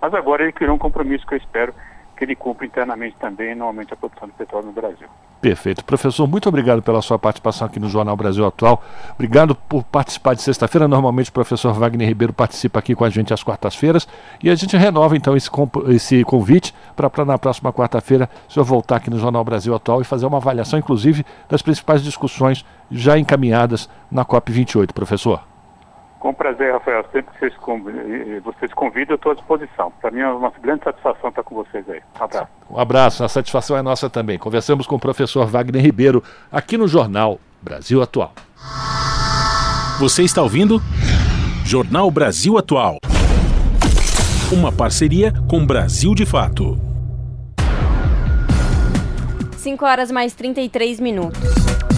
mas agora ele criou um compromisso que eu espero que ele cumpra internamente também no aumento da produção de petróleo no Brasil.
Perfeito. Professor, muito obrigado pela sua participação aqui no Jornal Brasil Atual. Obrigado por participar de sexta-feira. Normalmente o professor Wagner Ribeiro participa aqui com a gente às quartas-feiras. E a gente renova então esse, esse convite para na próxima quarta-feira o senhor voltar aqui no Jornal Brasil Atual e fazer uma avaliação, inclusive, das principais discussões já encaminhadas na COP28, professor.
Com prazer, Rafael. Sempre que vocês, vocês convidam, eu estou à disposição. Para mim é uma grande satisfação estar com vocês aí. Um abraço.
Um abraço, a satisfação é nossa também. Conversamos com o professor Wagner Ribeiro, aqui no Jornal Brasil Atual.
Você está ouvindo? Jornal Brasil Atual. Uma parceria com Brasil de Fato.
5 horas mais 33 minutos.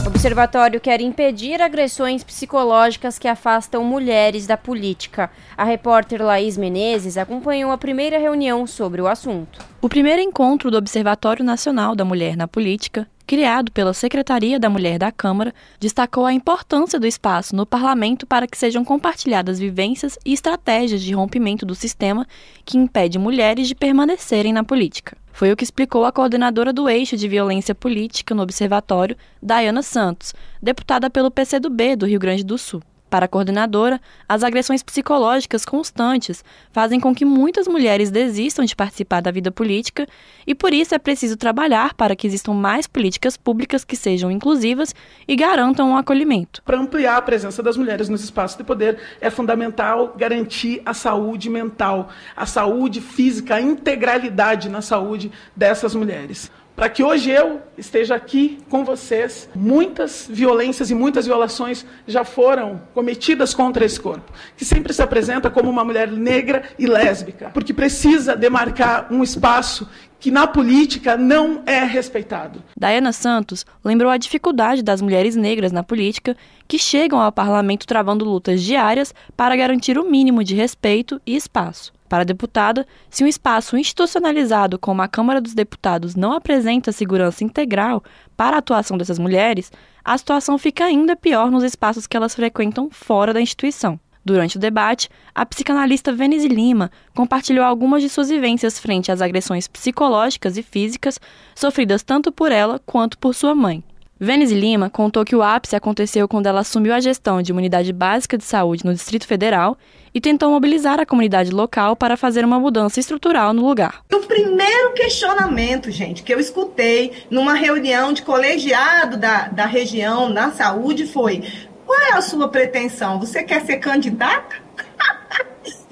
O observatório quer impedir agressões psicológicas que afastam mulheres da política. A repórter Laís Menezes acompanhou a primeira reunião sobre o assunto.
O primeiro encontro do Observatório Nacional da Mulher na Política, criado pela Secretaria da Mulher da Câmara, destacou a importância do espaço no parlamento para que sejam compartilhadas vivências e estratégias de rompimento do sistema que impede mulheres de permanecerem na política. Foi o que explicou a coordenadora do eixo de violência política no Observatório, Dayana Santos, deputada pelo PCdoB do Rio Grande do Sul. Para a coordenadora, as agressões psicológicas constantes fazem com que muitas mulheres desistam de participar da vida política e por isso é preciso trabalhar para que existam mais políticas públicas que sejam inclusivas e garantam o um acolhimento.
Para ampliar a presença das mulheres nos espaços de poder, é fundamental garantir a saúde mental, a saúde física, a integralidade na saúde dessas mulheres para que hoje eu esteja aqui com vocês. Muitas violências e muitas violações já foram cometidas contra esse corpo, que sempre se apresenta como uma mulher negra e lésbica, porque precisa demarcar um espaço que na política não é respeitado.
Diana Santos lembrou a dificuldade das mulheres negras na política que chegam ao parlamento travando lutas diárias para garantir o mínimo de respeito e espaço. Para a deputada, se um espaço institucionalizado como a Câmara dos Deputados não apresenta segurança integral para a atuação dessas mulheres, a situação fica ainda pior nos espaços que elas frequentam fora da instituição. Durante o debate, a psicanalista Venise Lima compartilhou algumas de suas vivências frente às agressões psicológicas e físicas sofridas tanto por ela quanto por sua mãe. Venise Lima contou que o ápice aconteceu quando ela assumiu a gestão de uma unidade básica de saúde no Distrito Federal e tentou mobilizar a comunidade local para fazer uma mudança estrutural no lugar.
O primeiro questionamento, gente, que eu escutei numa reunião de colegiado da, da região na saúde foi: qual é a sua pretensão? Você quer ser candidata?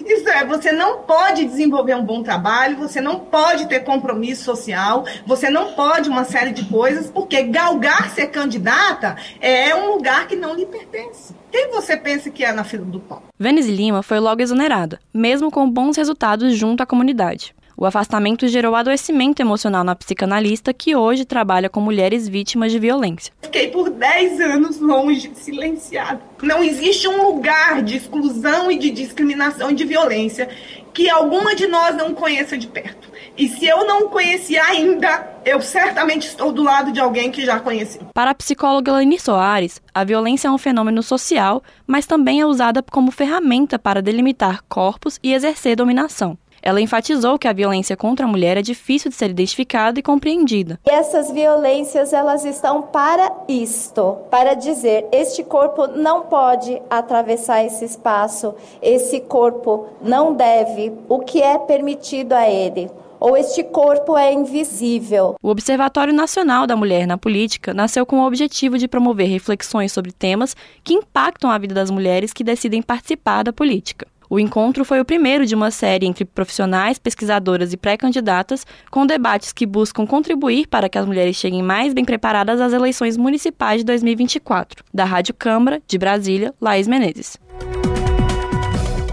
Isso é, você não pode desenvolver um bom trabalho, você não pode ter compromisso social, você não pode uma série de coisas, porque galgar ser candidata é um lugar que não lhe pertence. Quem você pensa que é na fila do pão?
Vênice Lima foi logo exonerada, mesmo com bons resultados junto à comunidade. O afastamento gerou adoecimento emocional na psicanalista que hoje trabalha com mulheres vítimas de violência.
Fiquei por 10 anos longe, silenciada. Não existe um lugar de exclusão e de discriminação e de violência que alguma de nós não conheça de perto. E se eu não conheci ainda, eu certamente estou do lado de alguém que já conheceu.
Para a psicóloga Lenir Soares, a violência é um fenômeno social, mas também é usada como ferramenta para delimitar corpos e exercer dominação. Ela enfatizou que a violência contra a mulher é difícil de ser identificada e compreendida.
E essas violências elas estão para isto, para dizer este corpo não pode atravessar esse espaço, esse corpo não deve, o que é permitido a ele ou este corpo é invisível.
O Observatório Nacional da Mulher na Política nasceu com o objetivo de promover reflexões sobre temas que impactam a vida das mulheres que decidem participar da política. O encontro foi o primeiro de uma série entre profissionais, pesquisadoras e pré-candidatas, com debates que buscam contribuir para que as mulheres cheguem mais bem preparadas às eleições municipais de 2024. Da Rádio Câmara, de Brasília, Laís Menezes.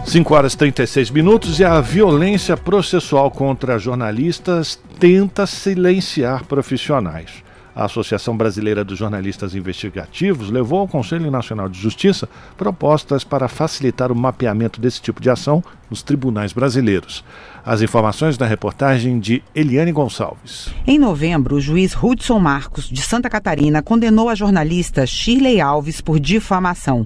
5 horas e 36 minutos e a violência processual contra jornalistas tenta silenciar profissionais a Associação Brasileira dos Jornalistas Investigativos levou ao Conselho Nacional de Justiça propostas para facilitar o mapeamento desse tipo de ação nos tribunais brasileiros. As informações da reportagem de Eliane Gonçalves.
Em novembro, o juiz Hudson Marcos, de Santa Catarina, condenou a jornalista Shirley Alves por difamação.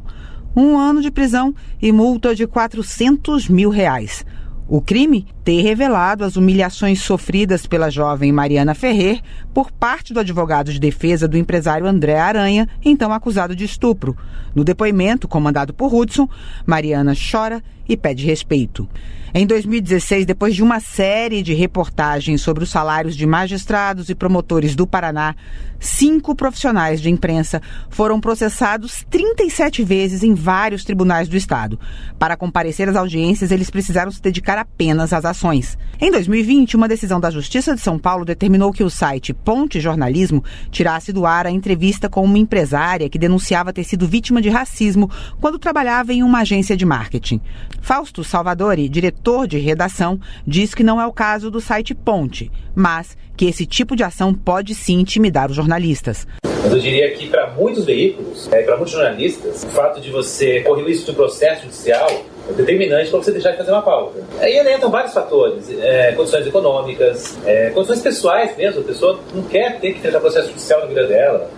Um ano de prisão e multa de 400 mil reais. O crime ter revelado as humilhações sofridas pela jovem Mariana Ferrer por parte do advogado de defesa do empresário André Aranha, então acusado de estupro. No depoimento comandado por Hudson, Mariana chora e pede respeito. Em 2016, depois de uma série de reportagens sobre os salários de magistrados e promotores do Paraná, cinco profissionais de imprensa foram processados 37 vezes em vários tribunais do estado. Para comparecer às audiências, eles precisaram se dedicar apenas às ações. Em 2020, uma decisão da Justiça de São Paulo determinou que o site Ponte Jornalismo tirasse do ar a entrevista com uma empresária que denunciava ter sido vítima de racismo quando trabalhava em uma agência de marketing. Fausto Salvadori, diretor de redação, diz que não é o caso do site Ponte, mas que esse tipo de ação pode sim intimidar os jornalistas.
Mas eu diria que para muitos veículos, é, para muitos jornalistas, o fato de você correr o risco de um processo judicial é determinante para você deixar de fazer uma pauta. Aí entram vários fatores, é, condições econômicas, é, condições pessoais mesmo. A pessoa não quer ter que enfrentar processo judicial na vida dela.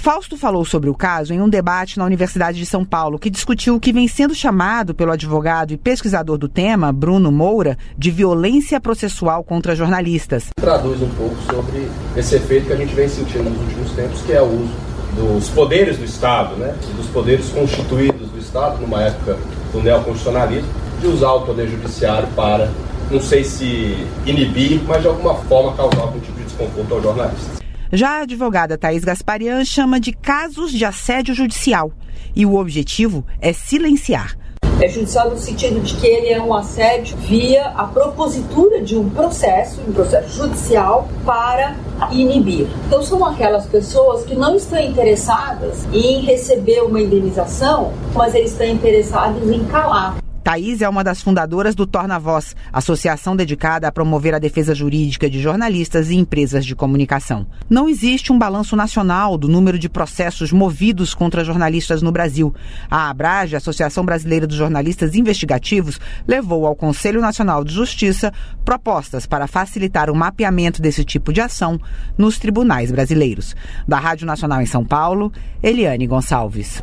Fausto falou sobre o caso em um debate na Universidade de São Paulo, que discutiu o que vem sendo chamado pelo advogado e pesquisador do tema, Bruno Moura, de violência processual contra jornalistas.
Traduz um pouco sobre esse efeito que a gente vem sentindo nos últimos tempos, que é o uso dos poderes do Estado, né, dos poderes constituídos do Estado, numa época do neoconstitucionalismo, de usar o poder judiciário para, não sei se inibir, mas de alguma forma causar algum tipo de desconforto aos jornalistas.
Já a advogada Thaís Gasparian chama de casos de assédio judicial e o objetivo é silenciar.
É judicial no sentido de que ele é um assédio via a propositura de um processo, um processo judicial, para inibir. Então, são aquelas pessoas que não estão interessadas em receber uma indenização, mas eles estão interessados em calar.
Thaís é uma das fundadoras do Torna Voz, associação dedicada a promover a defesa jurídica de jornalistas e empresas de comunicação. Não existe um balanço nacional do número de processos movidos contra jornalistas no Brasil. A Abrage, Associação Brasileira dos Jornalistas Investigativos, levou ao Conselho Nacional de Justiça propostas para facilitar o mapeamento desse tipo de ação nos tribunais brasileiros. Da Rádio Nacional em São Paulo, Eliane Gonçalves.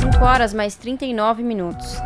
5 horas mais 39 minutos.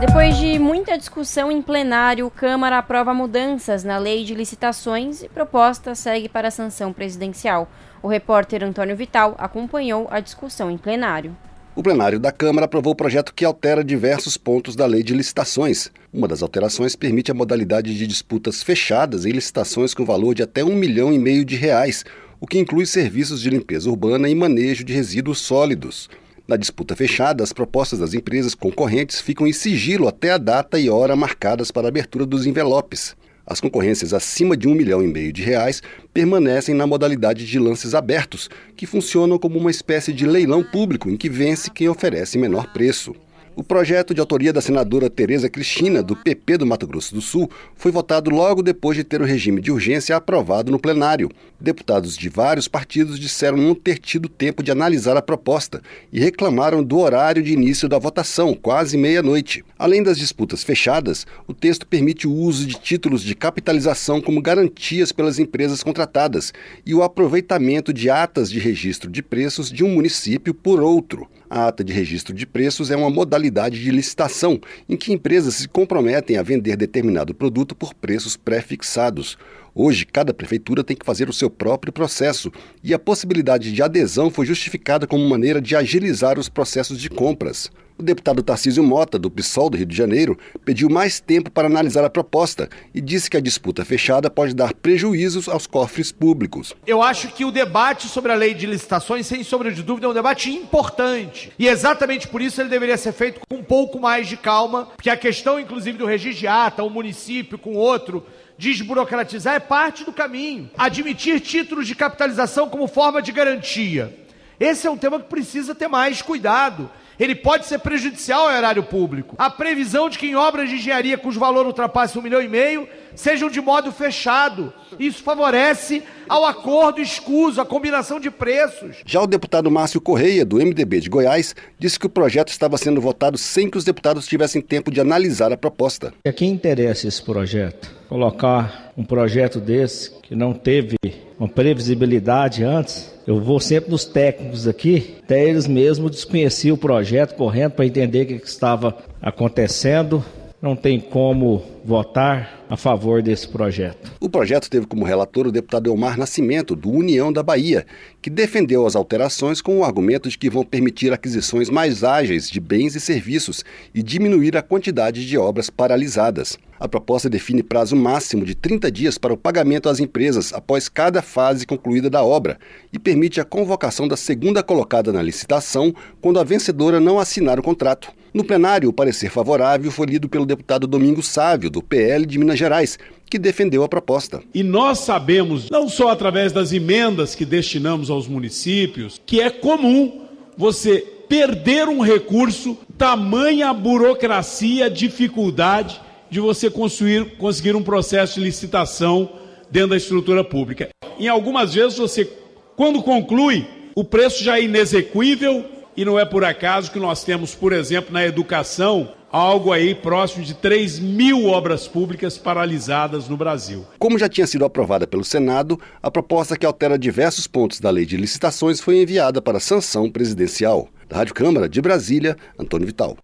Depois de muita discussão em plenário, Câmara aprova mudanças na lei de licitações e proposta segue para a sanção presidencial. O repórter Antônio Vital acompanhou a discussão em plenário.
O plenário da Câmara aprovou o projeto que altera diversos pontos da lei de licitações. Uma das alterações permite a modalidade de disputas fechadas em licitações com valor de até um milhão e meio de reais, o que inclui serviços de limpeza urbana e manejo de resíduos sólidos. Na disputa fechada, as propostas das empresas concorrentes ficam em sigilo até a data e hora marcadas para a abertura dos envelopes. As concorrências acima de um milhão e meio de reais permanecem na modalidade de lances abertos, que funcionam como uma espécie de leilão público em que vence quem oferece menor preço. O projeto de autoria da senadora Tereza Cristina, do PP do Mato Grosso do Sul, foi votado logo depois de ter o regime de urgência aprovado no plenário. Deputados de vários partidos disseram não ter tido tempo de analisar a proposta e reclamaram do horário de início da votação, quase meia-noite. Além das disputas fechadas, o texto permite o uso de títulos de capitalização como garantias pelas empresas contratadas e o aproveitamento de atas de registro de preços de um município por outro. A ata de registro de preços é uma modalidade de licitação em que empresas se comprometem a vender determinado produto por preços pré-fixados. Hoje, cada prefeitura tem que fazer o seu próprio processo e a possibilidade de adesão foi justificada como maneira de agilizar os processos de compras. O deputado Tarcísio Mota, do PSOL do Rio de Janeiro, pediu mais tempo para analisar a proposta e disse que a disputa fechada pode dar prejuízos aos cofres públicos.
Eu acho que o debate sobre a lei de licitações, sem sombra de dúvida, é um debate importante. E exatamente por isso ele deveria ser feito com um pouco mais de calma, porque a questão, inclusive, do registro de ata, um município com outro, desburocratizar é parte do caminho. Admitir títulos de capitalização como forma de garantia. Esse é um tema que precisa ter mais cuidado ele pode ser prejudicial ao erário público. A previsão de que em obras de engenharia cujo valor ultrapasse um milhão e meio sejam de modo fechado. Isso favorece ao acordo escuso, a combinação de preços.
Já o deputado Márcio Correia, do MDB de Goiás, disse que o projeto estava sendo votado sem que os deputados tivessem tempo de analisar a proposta.
A quem interessa esse projeto? Colocar um projeto desse que não teve uma previsibilidade antes. Eu vou sempre nos técnicos aqui, até eles mesmos desconheciam o projeto correndo para entender o que estava acontecendo. Não tem como votar a favor desse projeto.
O projeto teve como relator o deputado Elmar Nascimento, do União da Bahia, que defendeu as alterações com o argumento de que vão permitir aquisições mais ágeis de bens e serviços e diminuir a quantidade de obras paralisadas. A proposta define prazo máximo de 30 dias para o pagamento às empresas após cada fase concluída da obra e permite a convocação da segunda colocada na licitação quando a vencedora não assinar o contrato. No plenário, o parecer favorável foi lido pelo deputado Domingos Sávio, do PL de Minas Gerais, que defendeu a proposta.
E nós sabemos, não só através das emendas que destinamos aos municípios, que é comum você perder um recurso, tamanha burocracia, dificuldade de você construir, conseguir um processo de licitação dentro da estrutura pública. Em algumas vezes você, quando conclui, o preço já é inexequível e não é por acaso que nós temos, por exemplo, na educação, algo aí próximo de 3 mil obras públicas paralisadas no Brasil.
Como já tinha sido aprovada pelo Senado, a proposta que altera diversos pontos da lei de licitações foi enviada para sanção presidencial. Da Rádio Câmara de Brasília, Antônio Vital.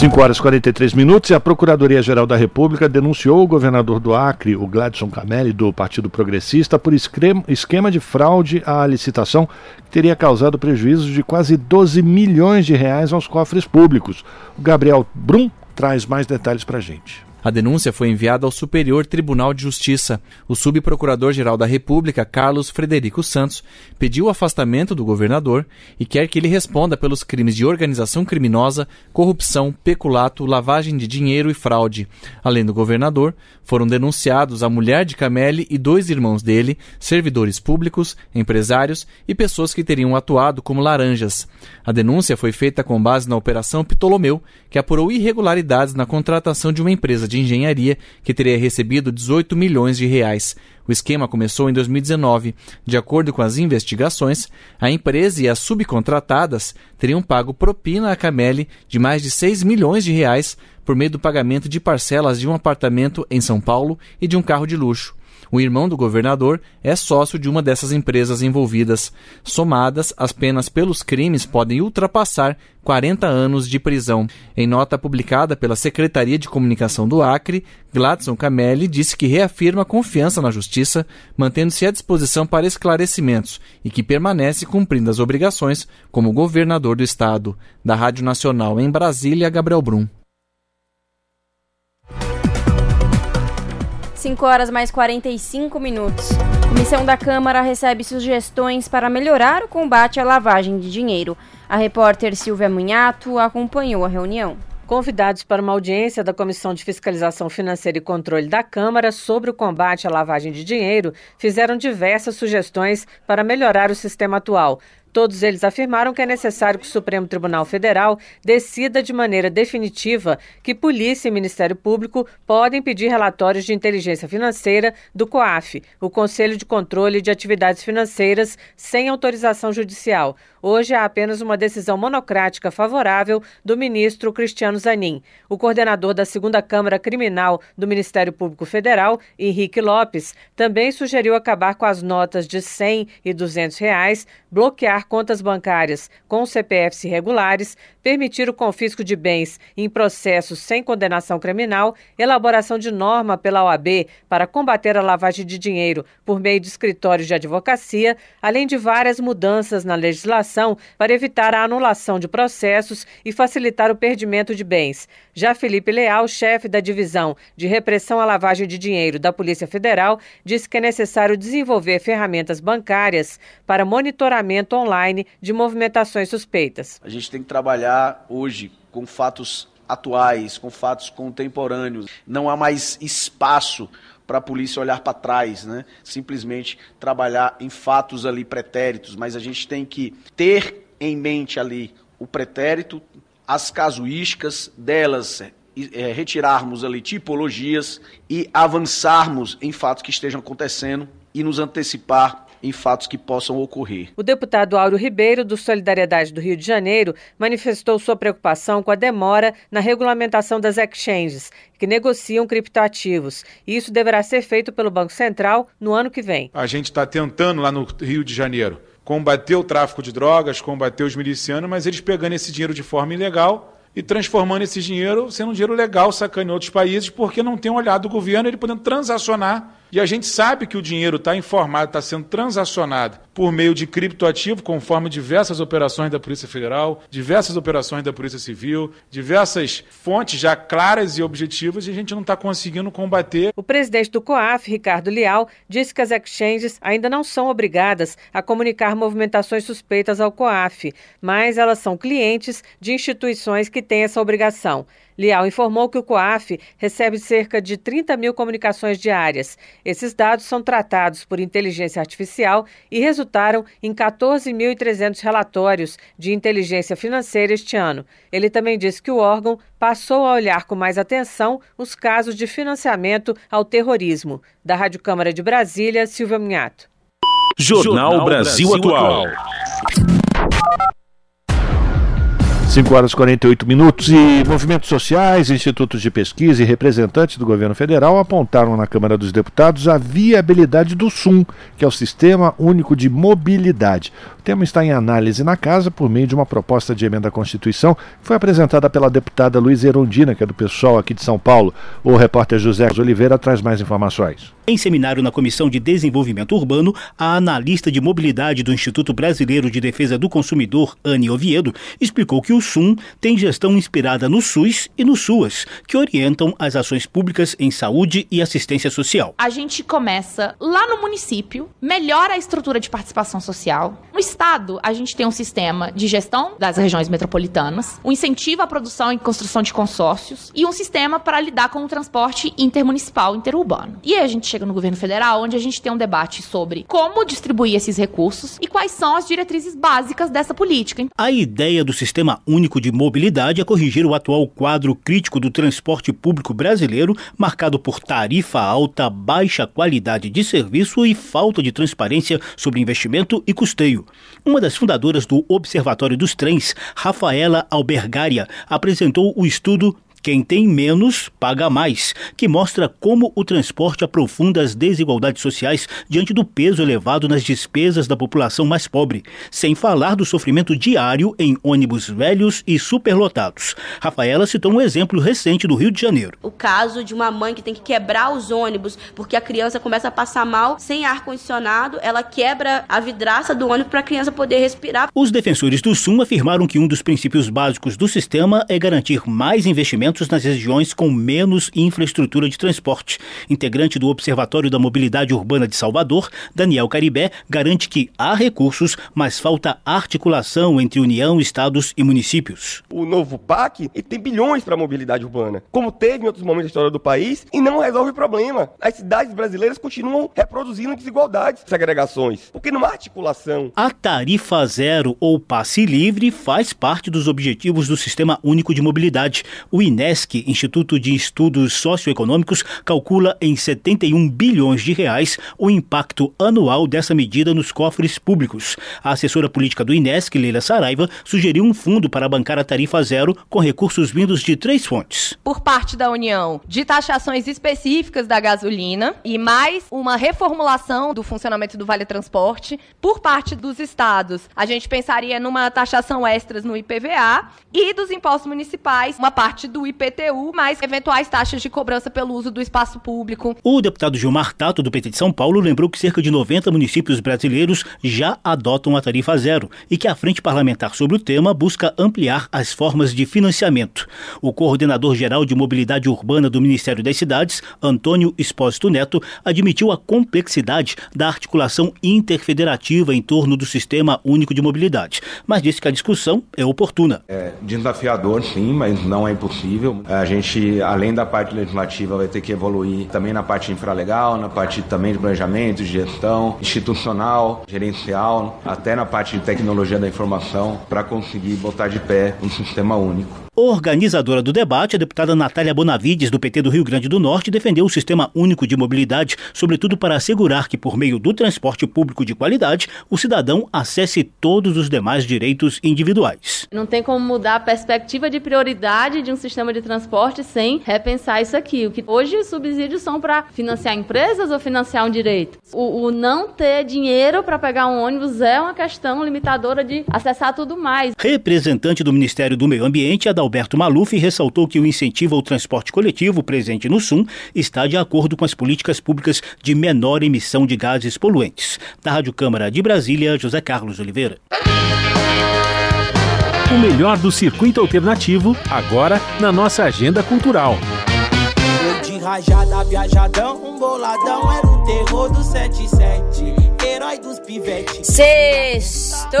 5 horas e 43 minutos e a Procuradoria-Geral da República denunciou o governador do Acre, o Gladson Camelli, do Partido Progressista, por esquema de fraude à licitação que teria causado prejuízos de quase 12 milhões de reais aos cofres públicos. O Gabriel Brum traz mais detalhes para a gente.
A denúncia foi enviada ao Superior Tribunal de Justiça. O subprocurador-geral da República, Carlos Frederico Santos, pediu o afastamento do governador e quer que ele responda pelos crimes de organização criminosa, corrupção, peculato, lavagem de dinheiro e fraude. Além do governador, foram denunciados a mulher de Cameli e dois irmãos dele, servidores públicos, empresários e pessoas que teriam atuado como laranjas. A denúncia foi feita com base na Operação Ptolomeu, que apurou irregularidades na contratação de uma empresa de engenharia que teria recebido 18 milhões de reais. O esquema começou em 2019. De acordo com as investigações, a empresa e as subcontratadas teriam pago propina a Cameli de mais de 6 milhões de reais por meio do pagamento de parcelas de um apartamento em São Paulo e de um carro de luxo. O irmão do governador é sócio de uma dessas empresas envolvidas. Somadas, as penas pelos crimes podem ultrapassar 40 anos de prisão. Em nota publicada pela Secretaria de Comunicação do Acre, Gladson Camelli disse que reafirma confiança na Justiça, mantendo-se à disposição para esclarecimentos e que permanece cumprindo as obrigações como governador do Estado. Da Rádio Nacional em Brasília, Gabriel Brum.
5 horas mais 45 minutos. Comissão da Câmara recebe sugestões para melhorar o combate à lavagem de dinheiro. A repórter Silvia Munhato acompanhou a reunião.
Convidados para uma audiência da Comissão de Fiscalização Financeira e Controle da Câmara sobre o combate à lavagem de dinheiro fizeram diversas sugestões para melhorar o sistema atual. Todos eles afirmaram que é necessário que o Supremo Tribunal Federal decida de maneira definitiva que polícia e Ministério Público podem pedir relatórios de inteligência financeira do COAF, o Conselho de Controle de Atividades Financeiras, sem autorização judicial. Hoje há apenas uma decisão monocrática favorável do ministro Cristiano Zanin. O coordenador da segunda Câmara Criminal do Ministério Público Federal, Henrique Lopes, também sugeriu acabar com as notas de 100 e 200 reais, bloquear contas bancárias com CPFs irregulares, permitir o confisco de bens em processos sem condenação criminal, elaboração de norma pela OAB para combater a lavagem de dinheiro por meio de escritórios de advocacia, além de várias mudanças na legislação para evitar a anulação de processos e facilitar o perdimento de bens. Já Felipe Leal, chefe da divisão de repressão à lavagem de dinheiro da Polícia Federal, disse que é necessário desenvolver ferramentas bancárias para monitoramento online de movimentações suspeitas.
A gente tem que trabalhar hoje com fatos atuais, com fatos contemporâneos. Não há mais espaço para a polícia olhar para trás, né? Simplesmente trabalhar em fatos ali pretéritos, mas a gente tem que ter em mente ali o pretérito, as casuísticas delas, é, retirarmos ali tipologias e avançarmos em fatos que estejam acontecendo e nos antecipar em fatos que possam ocorrer.
O deputado Áureo Ribeiro, do Solidariedade do Rio de Janeiro, manifestou sua preocupação com a demora na regulamentação das exchanges, que negociam criptoativos. E isso deverá ser feito pelo Banco Central no ano que vem.
A gente está tentando lá no Rio de Janeiro combater o tráfico de drogas, combater os milicianos, mas eles pegando esse dinheiro de forma ilegal e transformando esse dinheiro sendo um dinheiro legal sacando em outros países, porque não tem olhado do governo ele podendo transacionar e a gente sabe que o dinheiro está informado, está sendo transacionado por meio de criptoativo, conforme diversas operações da Polícia Federal, diversas operações da Polícia Civil, diversas fontes já claras e objetivas, e a gente não está conseguindo combater.
O presidente do COAF, Ricardo Lial, disse que as exchanges ainda não são obrigadas a comunicar movimentações suspeitas ao COAF, mas elas são clientes de instituições que têm essa obrigação. Lial informou que o COAF recebe cerca de 30 mil comunicações diárias. Esses dados são tratados por inteligência artificial e resultaram em 14.300 relatórios de inteligência financeira este ano. Ele também disse que o órgão passou a olhar com mais atenção os casos de financiamento ao terrorismo. Da Rádio Câmara de Brasília, Silvia Minhato.
Jornal Brasil Atual.
5 horas e 48 minutos e movimentos sociais, institutos de pesquisa e representantes do governo federal apontaram na Câmara dos Deputados a viabilidade do SUM, que é o Sistema Único de Mobilidade. O tema está em análise na casa por meio de uma proposta de emenda à Constituição que foi apresentada pela deputada Luiz Erondina, que é do pessoal aqui de São Paulo. O repórter José Oliveira traz mais informações.
Em seminário na Comissão de Desenvolvimento Urbano, a analista de mobilidade do Instituto Brasileiro de Defesa do Consumidor, Anne Oviedo, explicou que o SUM tem gestão inspirada no SUS e no SUAS, que orientam as ações públicas em saúde e assistência social.
A gente começa lá no município, melhora a estrutura de participação social. No estado, a gente tem um sistema de gestão das regiões metropolitanas, um incentivo à produção e construção de consórcios e um sistema para lidar com o transporte intermunicipal interurbano. E aí a gente chega no governo federal, onde a gente tem um debate sobre como distribuir esses recursos e quais são as diretrizes básicas dessa política.
A ideia do Sistema Único de Mobilidade é corrigir o atual quadro crítico do transporte público brasileiro, marcado por tarifa alta, baixa qualidade de serviço e falta de transparência sobre investimento e custeio. Uma das fundadoras do Observatório dos Trens, Rafaela Albergaria, apresentou o estudo quem tem menos paga mais, que mostra como o transporte aprofunda as desigualdades sociais diante do peso elevado nas despesas da população mais pobre, sem falar do sofrimento diário em ônibus velhos e superlotados. Rafaela citou um exemplo recente do Rio de Janeiro.
O caso de uma mãe que tem que quebrar os ônibus porque a criança começa a passar mal sem ar condicionado, ela quebra a vidraça do ônibus para a criança poder respirar.
Os defensores do SUM afirmaram que um dos princípios básicos do sistema é garantir mais nas regiões com menos infraestrutura de transporte. Integrante do Observatório da Mobilidade Urbana de Salvador, Daniel Caribé garante que há recursos, mas falta articulação entre União, estados e municípios.
O novo PAC tem bilhões para a mobilidade urbana, como teve em outros momentos da história do país, e não resolve o problema. As cidades brasileiras continuam reproduzindo desigualdades, segregações, porque não há articulação.
A tarifa zero ou passe livre faz parte dos objetivos do Sistema Único de Mobilidade. O INE INESC, Instituto de Estudos Socioeconômicos, calcula em 71 bilhões de reais o impacto anual dessa medida nos cofres públicos. A assessora política do INESC, Leila Saraiva, sugeriu um fundo para bancar a tarifa zero com recursos vindos de três fontes.
Por parte da União, de taxações específicas da gasolina e mais uma reformulação do funcionamento do Vale Transporte. Por parte dos estados, a gente pensaria numa taxação extras no IPVA e dos impostos municipais, uma parte do IPTU, mais eventuais taxas de cobrança pelo uso do espaço público.
O deputado Gilmar Tato, do PT de São Paulo, lembrou que cerca de 90 municípios brasileiros já adotam a tarifa zero e que a Frente Parlamentar sobre o tema busca ampliar as formas de financiamento. O coordenador-geral de mobilidade urbana do Ministério das Cidades, Antônio Espósito Neto, admitiu a complexidade da articulação interfederativa em torno do Sistema Único de Mobilidade, mas disse que a discussão é oportuna.
É desafiador, sim, mas não é impossível. A gente, além da parte legislativa, vai ter que evoluir também na parte infralegal, na parte também de planejamento, de gestão, institucional, gerencial, até na parte de tecnologia da informação, para conseguir botar de pé um sistema único.
Organizadora do debate, a deputada Natália Bonavides, do PT do Rio Grande do Norte, defendeu o sistema único de mobilidade, sobretudo para assegurar que, por meio do transporte público de qualidade, o cidadão acesse todos os demais direitos individuais.
Não tem como mudar a perspectiva de prioridade de um sistema de transporte sem repensar isso aqui. O que hoje os subsídios são para financiar empresas ou financiar um direito. O, o não ter dinheiro para pegar um ônibus é uma questão limitadora de acessar tudo mais.
Representante do Ministério do Meio Ambiente, Alberto Maluf ressaltou que o incentivo ao transporte coletivo presente no SUM está de acordo com as políticas públicas de menor emissão de gases poluentes. Da Rádio Câmara de Brasília, José Carlos Oliveira.
O melhor do circuito alternativo, agora na nossa agenda cultural.
De rajada, viajadão, um boladão, era o terror do 77 herói dos pivetes.
Sextou!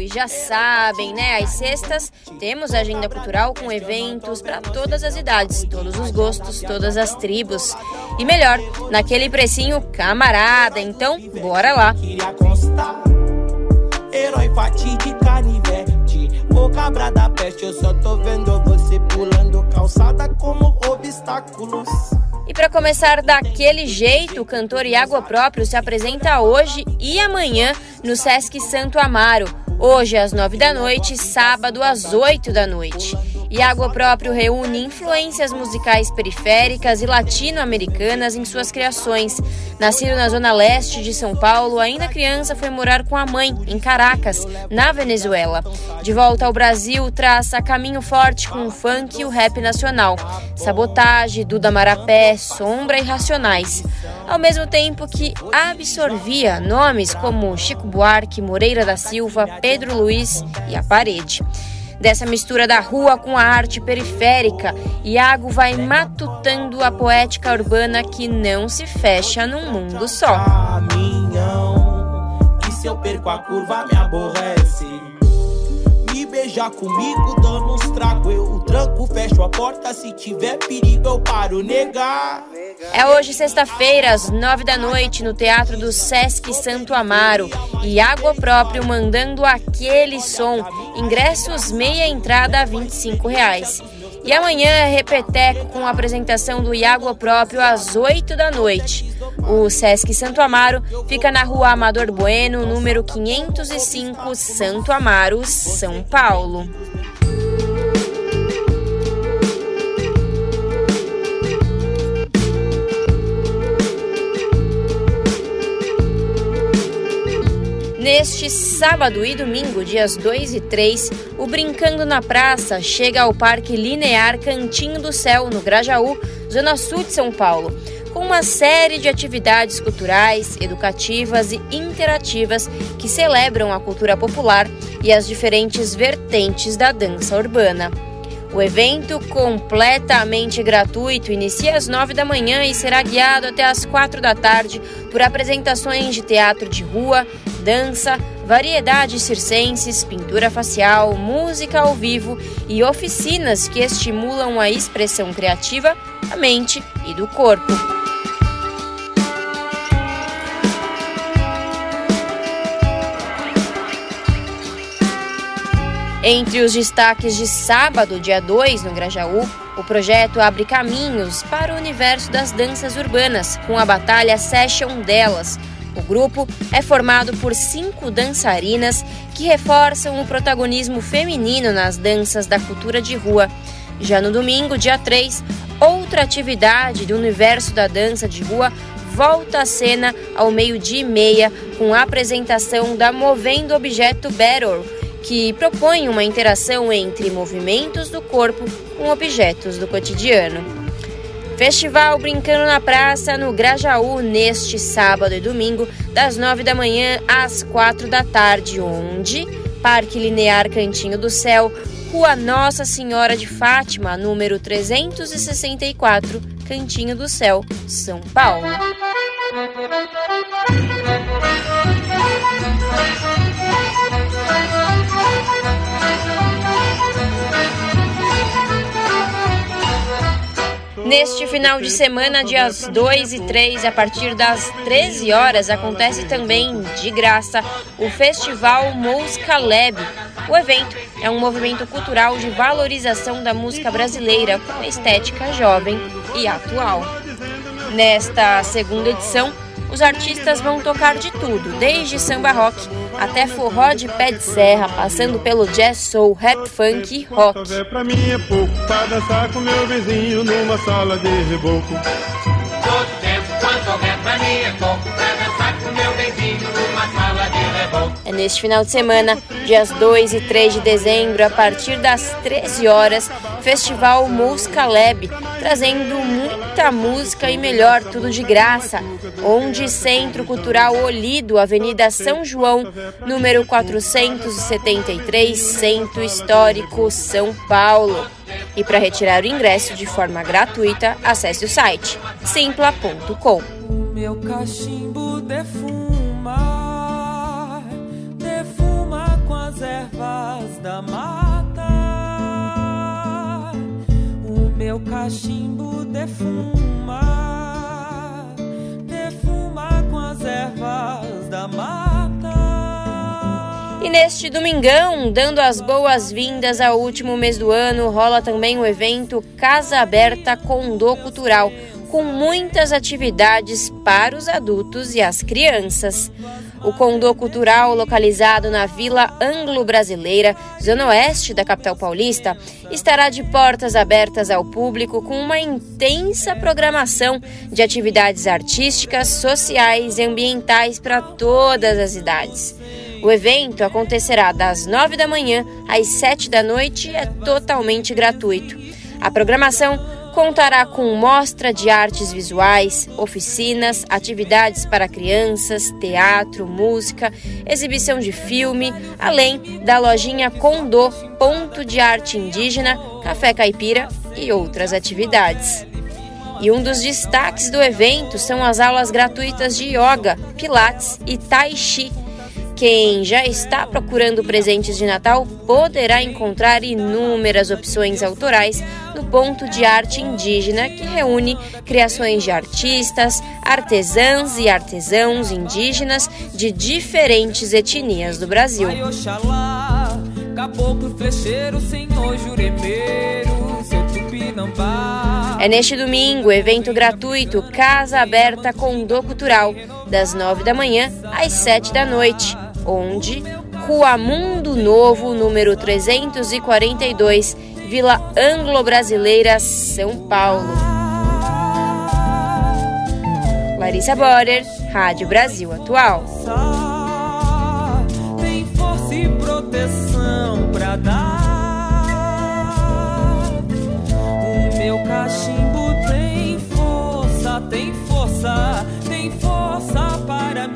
E já sabem, né? Às sextas temos agenda cultural com eventos para todas as idades, todos os gostos, todas as tribos. E melhor, naquele precinho camarada. Então, bora lá!
Herói fatídico canivete, ô cabra da peste, eu só tô vendo você pulando calçada como obstáculos.
E para começar daquele jeito, o cantor Iago Próprio se apresenta hoje e amanhã no Sesc Santo Amaro. Hoje às nove da noite, sábado às oito da noite. Iago próprio reúne influências musicais periféricas e latino-americanas em suas criações. Nascido na zona leste de São Paulo, ainda criança foi morar com a mãe, em Caracas, na Venezuela. De volta ao Brasil, traça caminho forte com o funk e o rap nacional. Sabotage, Duda Marapé, Sombra e Racionais. Ao mesmo tempo que absorvia nomes como Chico Buarque, Moreira da Silva, Pedro Luiz e A Parede. Dessa mistura da rua com a arte periférica, Iago vai matutando a poética urbana que não se fecha num mundo só.
Caminhão, que se eu perco a curva me aborrece. Me beijar comigo, dando uns tragos, eu tranco, fecho a porta. Se tiver perigo, eu paro negar.
É hoje, sexta-feira, às nove da noite, no Teatro do Sesc Santo Amaro. E Água Próprio mandando aquele som. Ingressos meia entrada a 25 reais. E amanhã repeteco com a apresentação do Iago Próprio às 8 da noite. O Sesc Santo Amaro fica na rua Amador Bueno, número 505, Santo Amaro, São Paulo. Neste sábado e domingo, dias 2 e 3, o Brincando na Praça chega ao Parque Linear Cantinho do Céu, no Grajaú, zona sul de São Paulo, com uma série de atividades culturais, educativas e interativas que celebram a cultura popular e as diferentes vertentes da dança urbana. O evento, completamente gratuito, inicia às 9 da manhã e será guiado até às 4 da tarde por apresentações de teatro de rua, dança, variedades circenses, pintura facial, música ao vivo e oficinas que estimulam a expressão criativa, da mente e do corpo. Entre os destaques de sábado, dia 2, no Grajaú, o projeto abre caminhos para o universo das danças urbanas, com a batalha Session delas. O grupo é formado por cinco dançarinas que reforçam o protagonismo feminino nas danças da cultura de rua. Já no domingo, dia 3, outra atividade do universo da dança de rua volta à cena ao meio-dia e meia com a apresentação da Movendo Objeto Battle que propõe uma interação entre movimentos do corpo com objetos do cotidiano. Festival Brincando na Praça no Grajaú neste sábado e domingo, das 9 da manhã às 4 da tarde, onde Parque Linear Cantinho do Céu, Rua Nossa Senhora de Fátima, número 364, Cantinho do Céu, São Paulo. Neste final de semana, dias 2 e 3, a partir das 13 horas, acontece também, de graça, o Festival Música Lab. O evento é um movimento cultural de valorização da música brasileira com estética jovem e atual. Nesta segunda edição, os artistas vão tocar de tudo, desde samba rock até forró de pé de serra, passando pelo jazz soul, rap funk e rock.
Pra mim é pouco, pra dançar com meu vizinho numa sala de reboco.
Todo tempo, quanto houver pra mim é pouco, pra dançar com meu vizinho
É neste final de semana, dias 2 e 3 de dezembro, a partir das 13 horas, Festival Música Lab, trazendo muita música e melhor, tudo de graça. Onde Centro Cultural Olido, Avenida São João, número 473, Centro Histórico, São Paulo. E para retirar o ingresso de forma gratuita, acesse o site simpla.com.
Meu cachimbo as ervas da mata. O meu cachimbo defuma, defuma com as ervas da mata.
E neste domingão, dando as boas-vindas ao último mês do ano, rola também o evento Casa Aberta Condô Cultural, com muitas atividades para os adultos e as crianças. O Condô Cultural, localizado na Vila Anglo-Brasileira, zona oeste da capital paulista, estará de portas abertas ao público com uma intensa programação de atividades artísticas, sociais e ambientais para todas as idades. O evento acontecerá das 9 da manhã às 7 da noite e é totalmente gratuito. A programação contará com mostra de artes visuais, oficinas, atividades para crianças, teatro, música, exibição de filme, além da lojinha Condô, ponto de arte indígena, café caipira e outras atividades. E um dos destaques do evento são as aulas gratuitas de yoga, pilates e tai chi. Quem já está procurando presentes de Natal poderá encontrar inúmeras opções autorais no ponto de arte indígena que reúne criações de artistas, artesãs e artesãos indígenas de diferentes etnias do Brasil. É neste domingo, evento gratuito Casa Aberta Condô Cultural, das 9 da manhã às 7 da noite, onde Rua Mundo Novo, número 342, Vila Anglo-Brasileira, São Paulo. Larissa Borer, Rádio Brasil Atual. Tem força e proteção pra dar. meu cachimbo tem força, tem força, tem força para me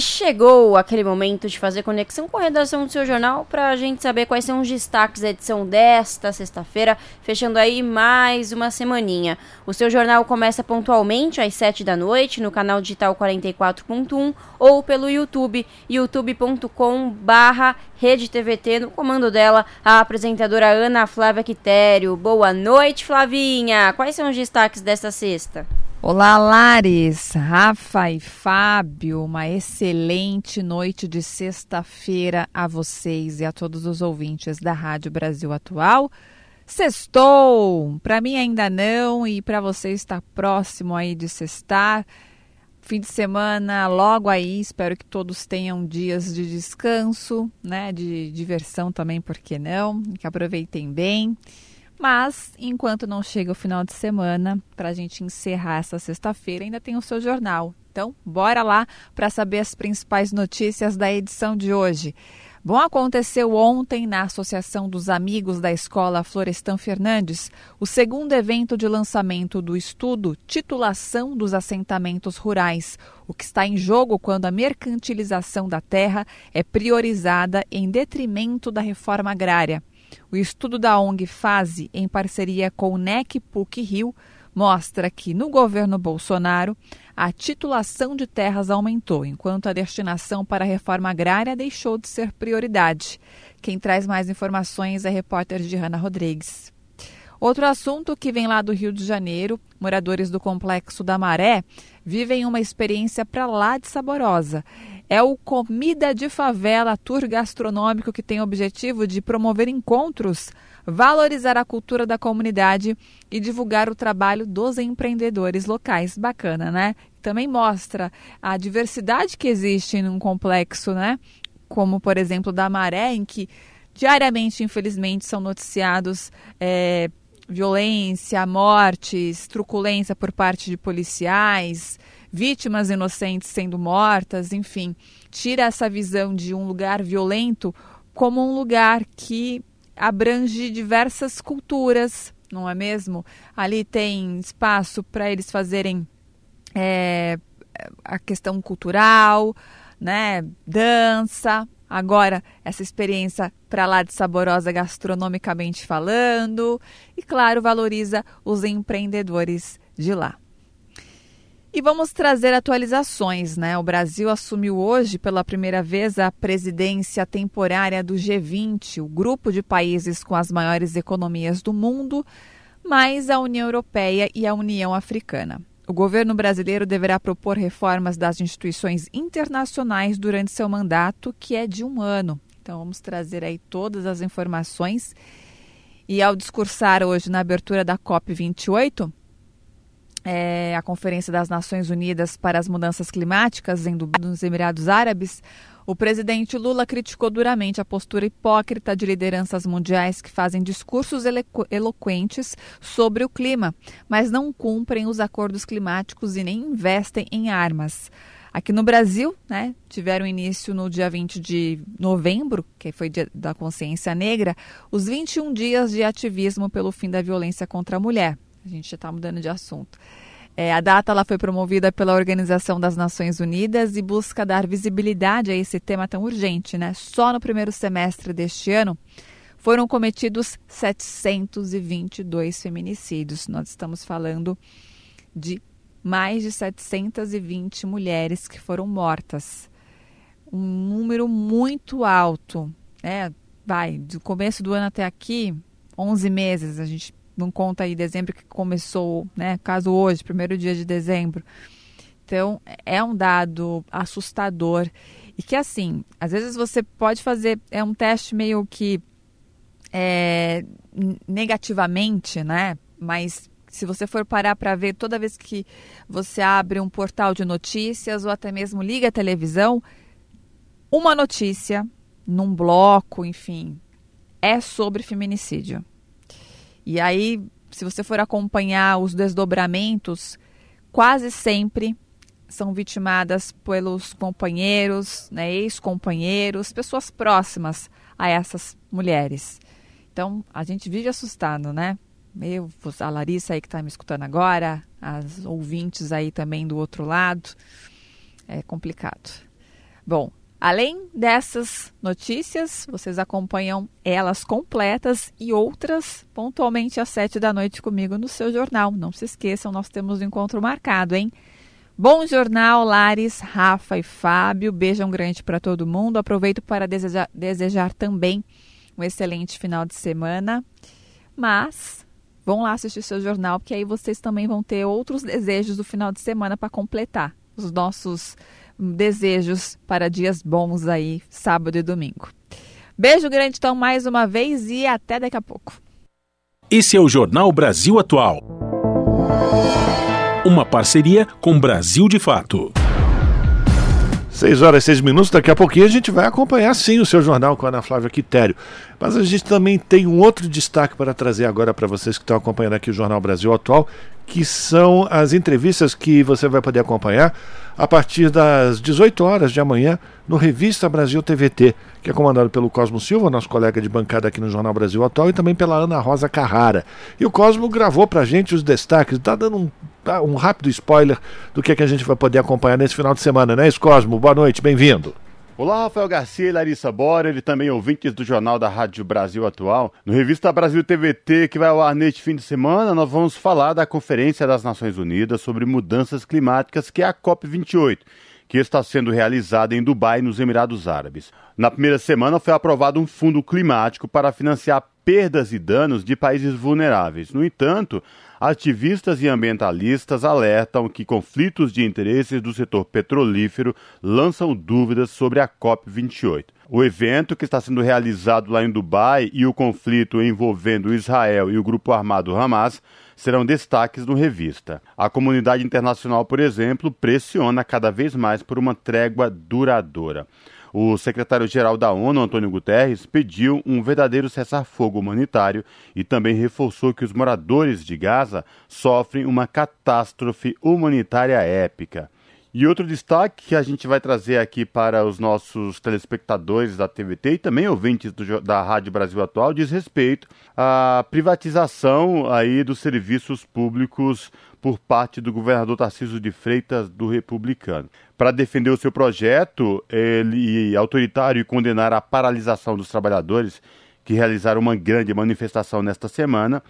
Chegou aquele momento de fazer conexão com a redação do seu jornal para a gente saber quais são os destaques da edição desta sexta-feira, fechando aí mais uma semaninha. O seu jornal começa pontualmente às 7 da noite no canal digital 44.1 ou pelo YouTube, youtube.com barra RedeTVT, no comando dela, a apresentadora Ana Flávia Quitério. Boa noite, Flavinha! Quais são os destaques desta sexta?
Olá, Lares, Rafa e Fábio, uma excelente noite de sexta-feira a vocês e a todos os ouvintes da Rádio Brasil Atual. Sextou! Para mim ainda não e para você está próximo aí de sextar. Fim de semana logo aí, espero que todos tenham dias de descanso, né, de diversão também, por que não? Que aproveitem bem. Mas, enquanto não chega o final de semana, para a gente encerrar essa sexta-feira, ainda tem o seu jornal. Então, bora lá para saber as principais notícias da edição de hoje. Bom, aconteceu ontem na Associação dos Amigos da Escola Florestan Fernandes o segundo evento de lançamento do estudo Titulação dos Assentamentos Rurais, o que está em jogo quando a mercantilização da terra é priorizada em detrimento da reforma agrária. O estudo da ONG FASE, em parceria com o NEC PUC Rio, mostra que no governo Bolsonaro a titulação de terras aumentou, enquanto a destinação para a reforma agrária deixou de ser prioridade. Quem traz mais informações é a repórter Diana Rodrigues. Outro assunto que vem lá do Rio de Janeiro, moradores do complexo da Maré vivem uma experiência para lá de saborosa é o Comida de Favela, tour gastronômico que tem o objetivo de promover encontros, valorizar a cultura da comunidade e divulgar o trabalho dos empreendedores locais. Bacana, né? Também mostra a diversidade que existe num complexo, né? Como, por exemplo, da Maré, em que diariamente, infelizmente, são noticiados. É, violência, mortes, truculência por parte de policiais, vítimas inocentes sendo mortas, enfim, tira essa visão de um lugar violento como um lugar que abrange diversas culturas, não é mesmo? Ali tem espaço para eles fazerem é, a questão cultural, né, dança. Agora, essa experiência para lá de saborosa gastronomicamente falando. E, claro, valoriza os empreendedores de lá. E vamos trazer atualizações, né? O Brasil assumiu hoje pela primeira vez a presidência temporária do G20, o grupo de países com as maiores economias do mundo, mais a União Europeia e a União Africana. o governo brasileiro deverá propor reformas das instituições internacionais durante seu mandato, que é de um ano. Então vamos trazer aí todas as informações. E ao discursar hoje na abertura da COP28, é, a Conferência das Nações Unidas para as Mudanças Climáticas em Dubai, nos Emirados Árabes, o presidente Lula criticou duramente a postura hipócrita de lideranças mundiais que fazem discursos eloquentes sobre o clima, mas não cumprem os acordos climáticos e nem investem em armas. Aqui no Brasil, né, tiveram início no dia 20 de novembro, que foi dia da consciência negra, os 21 dias de ativismo pelo fim da violência contra a mulher. A gente já está mudando de assunto. É, a data ela foi promovida pela Organização das Nações Unidas e busca dar visibilidade a esse tema tão urgente. Né? Só no primeiro semestre deste ano foram cometidos 722 feminicídios. Nós estamos falando de mais de 720 mulheres que foram mortas. Um número muito alto. Né? Vai, do começo do ano até aqui, 11 meses, a gente não conta aí dezembro que começou, né? Caso hoje, primeiro dia de dezembro. Então, é um dado assustador. E que, assim, às vezes você pode fazer, é um teste meio que é, negativamente, né? Mas se você for parar para ver toda vez que você abre um portal de notícias ou até mesmo liga a televisão, uma notícia num bloco, enfim, é sobre feminicídio. E aí, se você for acompanhar os desdobramentos, quase sempre são vitimadas pelos companheiros, né, ex-companheiros, pessoas próximas a essas mulheres. Então, a gente vive assustado, né? Eu, a Larissa aí que está me escutando agora, as ouvintes aí também do outro lado. É complicado. Bom, Além dessas notícias, vocês acompanham elas completas e outras pontualmente às sete da noite comigo no seu jornal. Não se esqueçam, nós temos um encontro marcado, hein? Bom jornal, Lares, Rafa e Fábio. Beijão grande para todo mundo. Aproveito para desejar, desejar também um excelente final de semana. Mas vão lá assistir seu jornal, porque aí vocês também vão ter outros desejos do final de semana para completar os nossos desejos para dias bons aí, sábado e domingo. Beijo grande então mais uma vez e até daqui a pouco.
Esse é o Jornal Brasil Atual. Uma parceria com Brasil de Fato.
6 horas e 6 minutos, daqui a pouquinho a gente vai acompanhar sim o seu jornal com a Ana Flávia Quitério. Mas a gente também tem um outro destaque para trazer agora para vocês que estão acompanhando aqui o Jornal Brasil Atual, que são as entrevistas que você vai poder acompanhar a partir das 18 horas de amanhã no Revista Brasil TVT, que é comandado pelo Cosmo Silva, nosso colega de bancada aqui no Jornal Brasil Atual, e também pela Ana Rosa Carrara. E o Cosmo gravou pra gente os destaques, tá dando um, tá, um rápido spoiler do que, é que a gente vai poder acompanhar nesse final de semana, né, Cosmo? Boa noite, bem-vindo.
Olá, Rafael Garcia e Larissa Borer, e também ouvintes do Jornal da Rádio Brasil Atual. No Revista Brasil TVT, que vai ao ar neste fim de semana, nós vamos falar da Conferência das Nações Unidas sobre Mudanças Climáticas, que é a COP28, que está sendo realizada em Dubai, nos Emirados Árabes. Na primeira semana foi aprovado um fundo climático para financiar perdas e danos de países vulneráveis. No entanto, Ativistas e ambientalistas alertam que conflitos de interesses do setor petrolífero lançam dúvidas sobre a COP28. O evento, que está sendo realizado lá em Dubai, e o conflito envolvendo Israel e o grupo armado Hamas serão destaques no revista. A comunidade internacional, por exemplo, pressiona cada vez mais por uma trégua duradoura. O secretário-geral da ONU, Antônio Guterres, pediu um verdadeiro cessar-fogo humanitário e também reforçou que os moradores de Gaza sofrem uma catástrofe humanitária épica. E outro destaque que a gente vai trazer aqui para os nossos telespectadores da TVT e também ouvintes do, da Rádio Brasil Atual diz respeito à privatização aí dos serviços públicos por parte do governador Tarcísio de Freitas do Republicano. Para defender o seu projeto, ele autoritário e condenar a paralisação dos trabalhadores que realizaram uma grande manifestação nesta semana,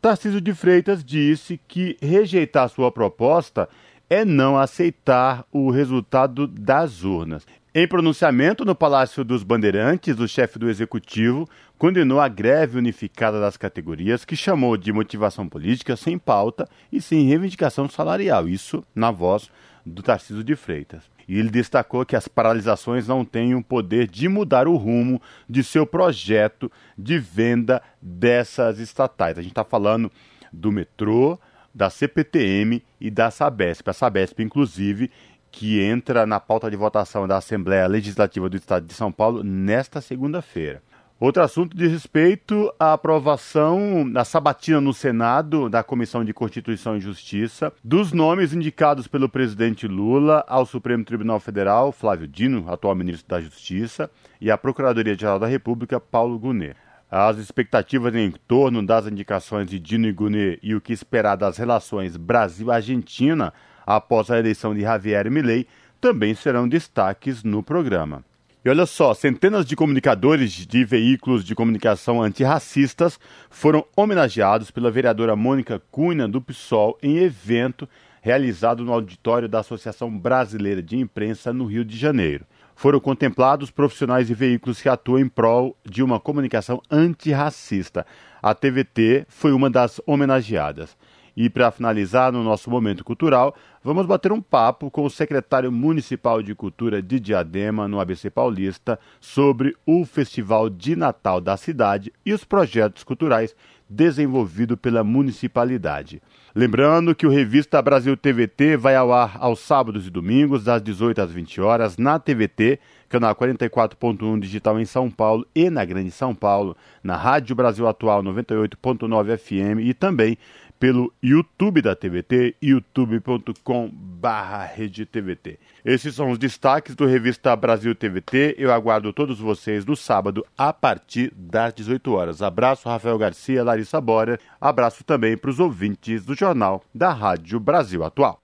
Tarcísio de Freitas disse que rejeitar sua proposta é não aceitar o resultado das urnas. Em pronunciamento no Palácio dos Bandeirantes, o chefe do executivo condenou a greve unificada das categorias, que chamou de motivação política sem pauta e sem reivindicação salarial. Isso na voz do Tarcísio de Freitas. E ele destacou que as paralisações não têm o poder de mudar o rumo de seu projeto de venda dessas estatais. A gente está falando do metrô, da CPTM e da Sabesp. A Sabesp, inclusive, que entra na pauta de votação da Assembleia Legislativa do Estado de São Paulo nesta segunda-feira. Outro assunto diz respeito à aprovação da sabatina no Senado da Comissão de Constituição e Justiça dos nomes indicados pelo presidente Lula ao Supremo Tribunal Federal, Flávio Dino, atual ministro da Justiça, e à Procuradoria-Geral da República, Paulo Gonet. As expectativas em torno das indicações de Dino Gonet e o que esperar das relações Brasil-Argentina após a eleição de Javier Milei também serão destaques no programa. E olha só, centenas de comunicadores de veículos de comunicação antirracistas foram homenageados pela vereadora Mônica Cunha do PSOL em evento realizado no auditório da Associação Brasileira de Imprensa no Rio de Janeiro. Foram contemplados profissionais de veículos que atuam em prol de uma comunicação antirracista. A TVT foi uma das homenageadas. E para finalizar no nosso momento cultural, vamos bater um papo com o secretário municipal de cultura de Diadema, no ABC Paulista, sobre o Festival de Natal da cidade e os projetos culturais desenvolvidos pela municipalidade. Lembrando que o Revista Brasil TVT vai ao ar aos sábados e domingos, das 18 às 20 horas, na TVT, canal 44.1 digital em São Paulo e na Grande São Paulo, na Rádio Brasil Atual 98.9 FM e também pelo YouTube da TVT, youtube.com/redetvt. Esses são os destaques do Revista Brasil TVT. Eu aguardo todos vocês no sábado a partir das 18 horas. Abraço Rafael Garcia, Larissa Borer. Abraço também para os ouvintes do jornal da Rádio Brasil Atual.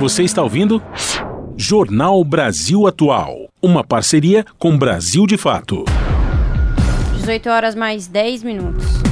Você está ouvindo? Jornal Brasil Atual, uma parceria com Brasil de Fato.
18 horas mais 10 minutos.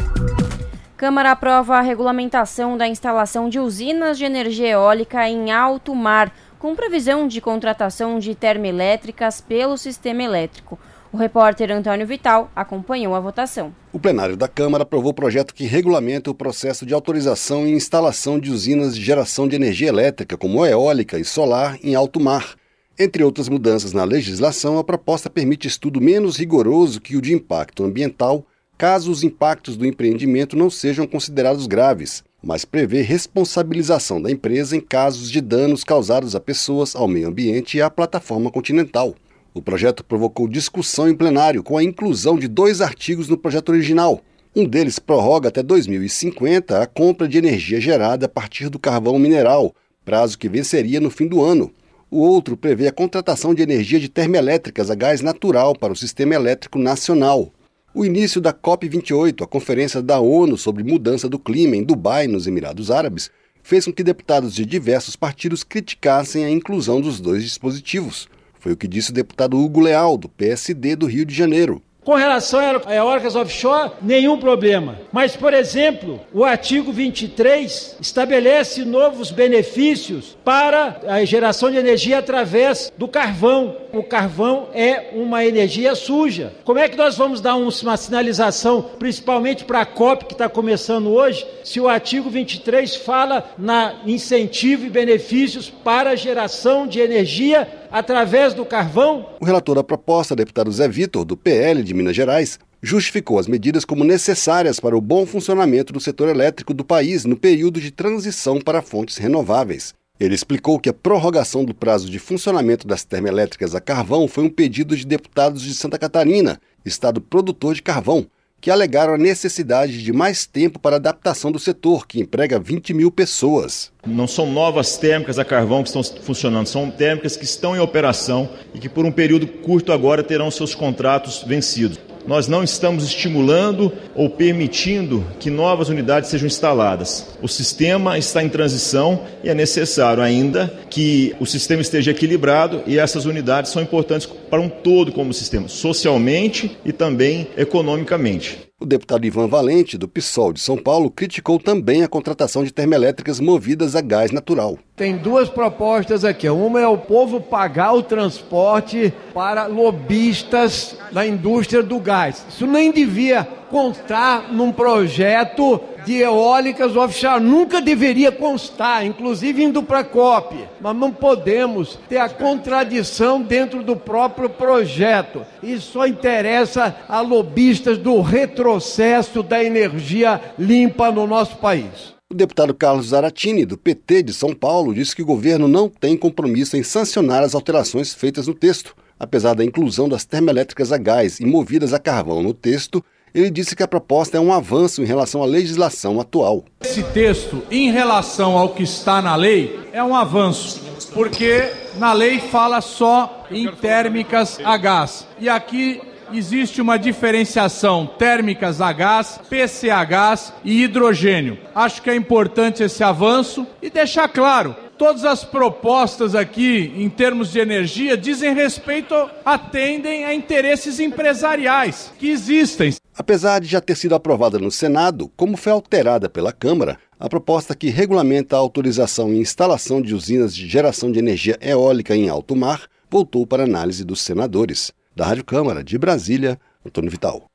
Câmara aprova a regulamentação da instalação de usinas de energia eólica em alto mar, com previsão de contratação de termoelétricas pelo sistema elétrico. O repórter Antônio Vital acompanhou a votação.
O plenário da Câmara aprovou o projeto que regulamenta o processo de autorização e instalação de usinas de geração de energia elétrica, como eólica e solar, em alto mar. Entre outras mudanças na legislação, a proposta permite estudo menos rigoroso que o de impacto ambiental caso os impactos do empreendimento não sejam considerados graves, mas prevê responsabilização da empresa em casos de danos causados a pessoas, ao meio ambiente e à plataforma continental. O projeto provocou discussão em plenário com a inclusão de dois artigos no projeto original. Um deles prorroga até 2050 a compra de energia gerada a partir do carvão mineral, prazo que venceria no fim do ano. O outro prevê a contratação de energia de termoelétricas a gás natural para o sistema elétrico nacional. O início da COP28, a conferência da ONU sobre mudança do clima em Dubai, nos Emirados Árabes, fez com que deputados de diversos partidos criticassem a inclusão dos dois dispositivos. Foi o que disse o deputado Hugo Leal, do PSD do Rio de Janeiro.
Com relação a eólicas offshore, nenhum problema. Mas, por exemplo, o artigo 23 estabelece novos benefícios para a geração de energia através do carvão. O carvão é uma energia suja. Como é que nós vamos dar uma sinalização, principalmente para a COP que está começando hoje, se o artigo 23 fala na incentivo e benefícios para a geração de energia através do carvão?
O relator da proposta, deputado Zé Vitor, do PL de Minas Gerais, justificou as medidas como necessárias para o bom funcionamento do setor elétrico do país no período de transição para fontes renováveis. Ele explicou que a prorrogação do prazo de funcionamento das termoelétricas a carvão foi um pedido de deputados de Santa Catarina, estado produtor de carvão, que alegaram a necessidade de mais tempo para adaptação do setor, que emprega 20 mil pessoas.
Não são novas térmicas a carvão que estão funcionando, são térmicas que estão em operação e que por um período curto agora terão seus contratos vencidos. Nós não estamos estimulando ou permitindo que novas unidades sejam instaladas. O sistema está em transição e é necessário ainda que o sistema esteja equilibrado e essas unidades são importantes para um todo como sistema, socialmente e também economicamente.
O deputado Ivan Valente, do PSOL de São Paulo, criticou também a contratação de termoelétricas movidas a gás natural.
Tem duas propostas aqui. Uma é o povo pagar o transporte para lobistas da indústria do gás. Isso nem devia constar num projeto de eólicas offshore. Nunca deveria constar, inclusive indo para a COP. Mas não podemos ter a contradição dentro do próprio projeto. Isso só interessa a lobistas do retrocesso da energia limpa no nosso país.
O deputado Carlos Zaratini, do PT de São Paulo, disse que o governo não tem compromisso em sancionar as alterações feitas no texto. Apesar da inclusão das termoelétricas a gás e movidas a carvão no texto, ele disse que a proposta é um avanço em relação à legislação atual.
Esse texto, em relação ao que está na lei, é um avanço, porque na lei fala só em térmicas a gás. E aqui existe uma diferenciação térmicas a gás, PCH e hidrogênio. Acho que é importante esse avanço e deixar claro todas as propostas aqui, em termos de energia, dizem respeito, atendem a interesses empresariais que existem.
Apesar de já ter sido aprovada no Senado, como foi alterada pela Câmara, a proposta que regulamenta a autorização e instalação de usinas de geração de energia eólica em alto mar voltou para análise dos senadores. Da Rádio Câmara de Brasília, Antônio Vital.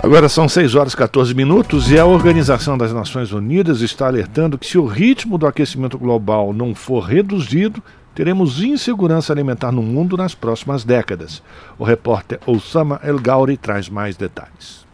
Agora são 6 horas e 14 minutos e a Organização das Nações Unidas está alertando que se o ritmo do aquecimento global não for reduzido, teremos insegurança alimentar no mundo nas próximas décadas. O repórter Osama El Gauri traz mais detalhes.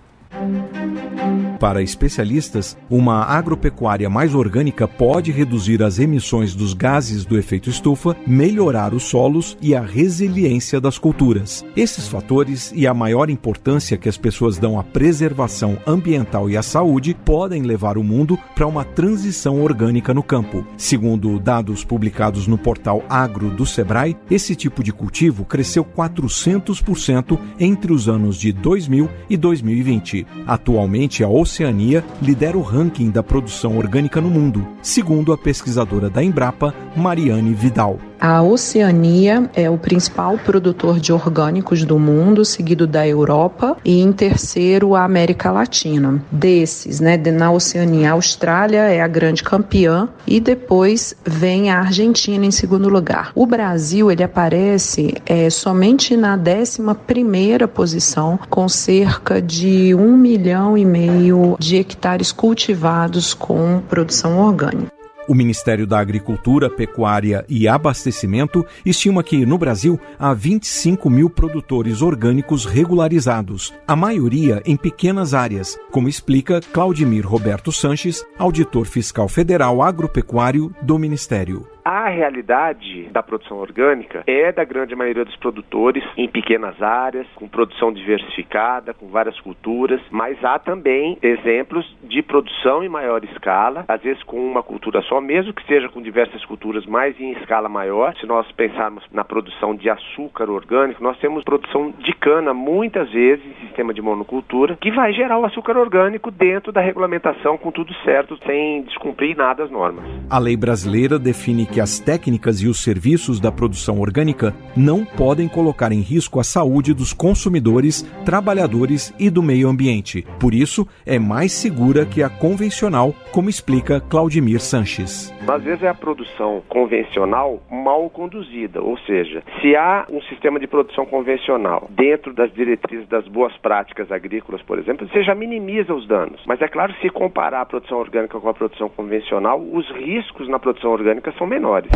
Para especialistas, uma agropecuária mais orgânica pode reduzir as emissões dos gases do efeito estufa, melhorar os solos e a resiliência das culturas. Esses fatores e a maior importância que as pessoas dão à preservação ambiental e à saúde podem levar o mundo para uma transição orgânica no campo. Segundo dados publicados no portal Agro do Sebrae, esse tipo de cultivo cresceu 400% entre os anos de 2000 e 2020. Atualmente, a Oceania lidera o ranking da produção orgânica no mundo, segundo a pesquisadora da Embrapa, Mariane Vidal.
A Oceania é o principal produtor de orgânicos do mundo, seguido da Europa e em terceiro a América Latina. Desses, né, na Oceania, a Austrália é a grande campeã e depois vem a Argentina em segundo lugar. O Brasil ele aparece é, somente na 11 primeira posição, com cerca de um milhão e meio de hectares cultivados com produção orgânica.
O Ministério da Agricultura, Pecuária e Abastecimento estima que, no Brasil, há 25 mil produtores orgânicos regularizados, a maioria em pequenas áreas, como explica Claudimir Roberto Sanches, auditor fiscal federal agropecuário do Ministério.
A realidade da produção orgânica é da grande maioria dos produtores em pequenas áreas, com produção diversificada, com várias culturas, mas há também exemplos de produção em maior escala, às vezes com uma cultura só, mesmo que seja com diversas culturas, mas em escala maior. Se nós pensarmos na produção de açúcar orgânico, nós temos produção de cana muitas vezes em sistema de monocultura, que vai gerar o açúcar orgânico dentro da regulamentação, com tudo certo, sem descumprir nada as normas.
A lei brasileira define que as técnicas e os serviços da produção orgânica não podem colocar em risco a saúde dos consumidores, trabalhadores e do meio ambiente. Por isso, é mais segura que a convencional, como explica Claudimir Sanches.
Às vezes é a produção convencional mal conduzida, ou seja, se há um sistema de produção convencional dentro das diretrizes das boas práticas agrícolas, por exemplo, você já minimiza os danos. Mas é claro, se comparar a produção orgânica com a produção convencional, os riscos na produção orgânica são menores menores.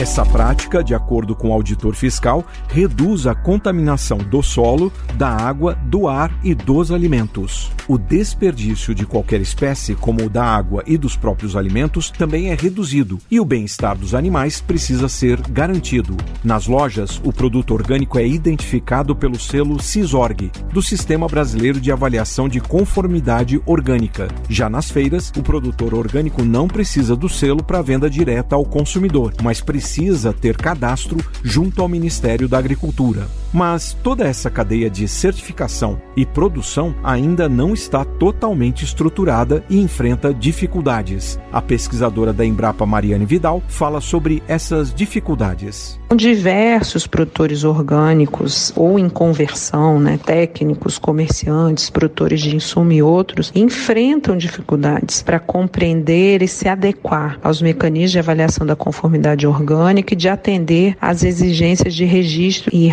Essa prática, de acordo com o auditor fiscal, reduz a contaminação do solo, da água, do ar e dos alimentos. O desperdício de qualquer espécie, como o da água e dos próprios alimentos, também é reduzido e o bem-estar dos animais precisa ser garantido. Nas lojas, o produto orgânico é identificado pelo selo CISORG, do Sistema Brasileiro de Avaliação de Conformidade Orgânica. Já nas feiras, o produtor orgânico não precisa do selo para venda direta ao consumidor, mas precisa ter cadastro junto ao Ministério da Agricultura. Mas toda essa cadeia de certificação e produção ainda não está totalmente estruturada e enfrenta dificuldades. A pesquisadora da Embrapa, Mariane Vidal, fala sobre essas dificuldades.
Diversos produtores orgânicos ou em conversão, né, técnicos, comerciantes, produtores de insumo e outros, enfrentam dificuldades para compreender e se adequar aos mecanismos de avaliação da conformidade orgânica e de atender às exigências de registro e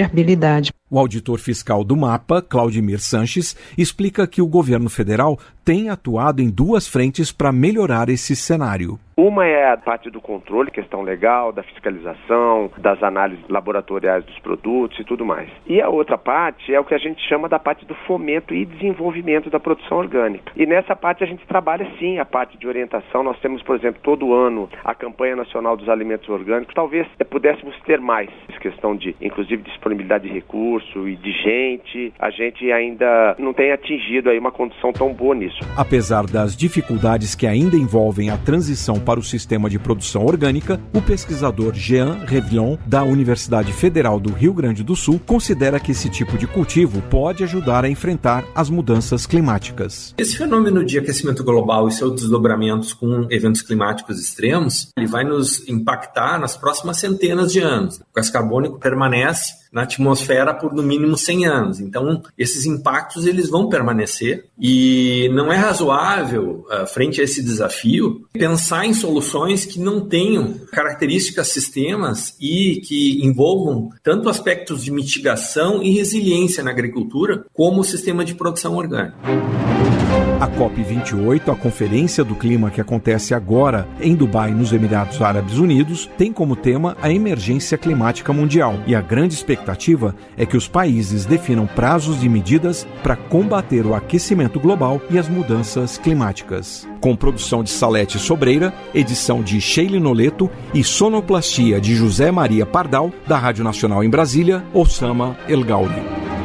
rastreabilidade.
O auditor fiscal do MAPA, Claudimir Sanches, explica que o governo federal tem atuado em duas frentes para melhorar esse cenário.
Uma é a parte do controle, questão legal, da fiscalização, das análises laboratoriais dos produtos e tudo mais. E a outra parte é o que a gente chama da parte do fomento e desenvolvimento da produção orgânica. E nessa parte a gente trabalha sim a parte de orientação. Nós temos, por exemplo, todo ano a campanha nacional dos alimentos orgânicos. Talvez pudéssemos ter mais questão de, inclusive, disponibilidade de recurso e de gente. A gente ainda não tem atingido aí uma condição tão boa nisso.
Apesar das dificuldades que ainda envolvem a transição para o sistema de produção orgânica, o pesquisador Jean Revillon, da Universidade Federal do Rio Grande do Sul, considera que esse tipo de cultivo pode ajudar a enfrentar as mudanças climáticas.
Esse fenômeno de aquecimento global e seus desdobramentos com eventos climáticos extremos, ele vai nos impactar nas próximas centenas de anos. O gás carbônico permanece na atmosfera por no mínimo 100 anos. Então, esses impactos eles vão permanecer e não é razoável, uh, frente a esse desafio, pensar em soluções que não tenham características sistemas e que envolvam tanto aspectos de mitigação e resiliência na agricultura, como o sistema de produção orgânica.
A COP28, a Conferência do Clima que acontece agora em Dubai, nos Emirados Árabes Unidos, tem como tema a emergência climática mundial. E a grande expectativa é que os países definam prazos e medidas para combater o aquecimento global e as mudanças climáticas. Com produção de Salete Sobreira, edição de Sheila Noleto e sonoplastia de José Maria Pardal, da Rádio Nacional em Brasília, Osama El Gauli.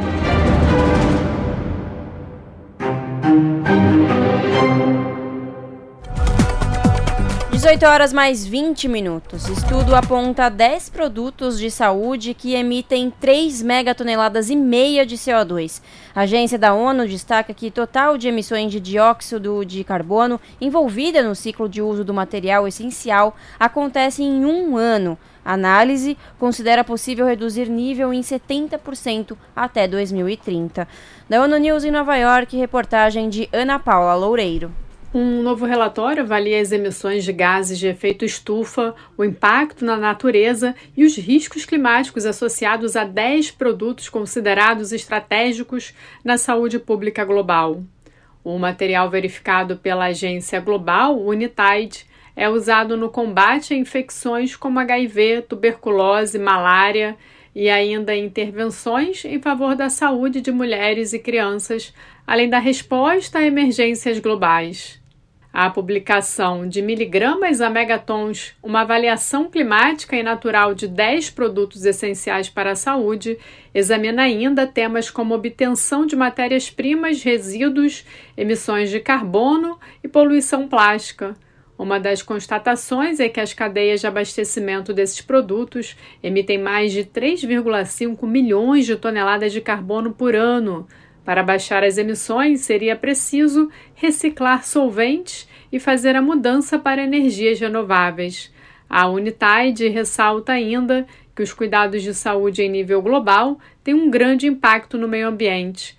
18 horas mais 20 minutos. Estudo aponta 10 produtos de saúde que emitem 3 megatoneladas e meia de CO2. A agência da ONU destaca que total de emissões de dióxido de carbono envolvida no ciclo de uso do material essencial acontece em um ano. A análise considera possível reduzir nível em 70% até 2030. Da ONU News em Nova York, reportagem de Ana Paula Loureiro.
Um novo relatório avalia as emissões de gases de efeito estufa, o impacto na natureza e os riscos climáticos associados a 10 produtos considerados estratégicos na saúde pública global. O material verificado pela agência global, Unitide, é usado no combate a infecções como HIV, tuberculose, malária e ainda intervenções em favor da saúde de mulheres e crianças, além da resposta a emergências globais. A publicação de miligramas a megatons, uma avaliação climática e natural de 10 produtos essenciais para a saúde, examina ainda temas como obtenção de matérias-primas, resíduos, emissões de carbono e poluição plástica. Uma das constatações é que as cadeias de abastecimento desses produtos emitem mais de 3,5 milhões de toneladas de carbono por ano para baixar as emissões, seria preciso reciclar solventes e fazer a mudança para energias renováveis. A Unitide ressalta ainda que os cuidados de saúde em nível global têm um grande impacto no meio ambiente.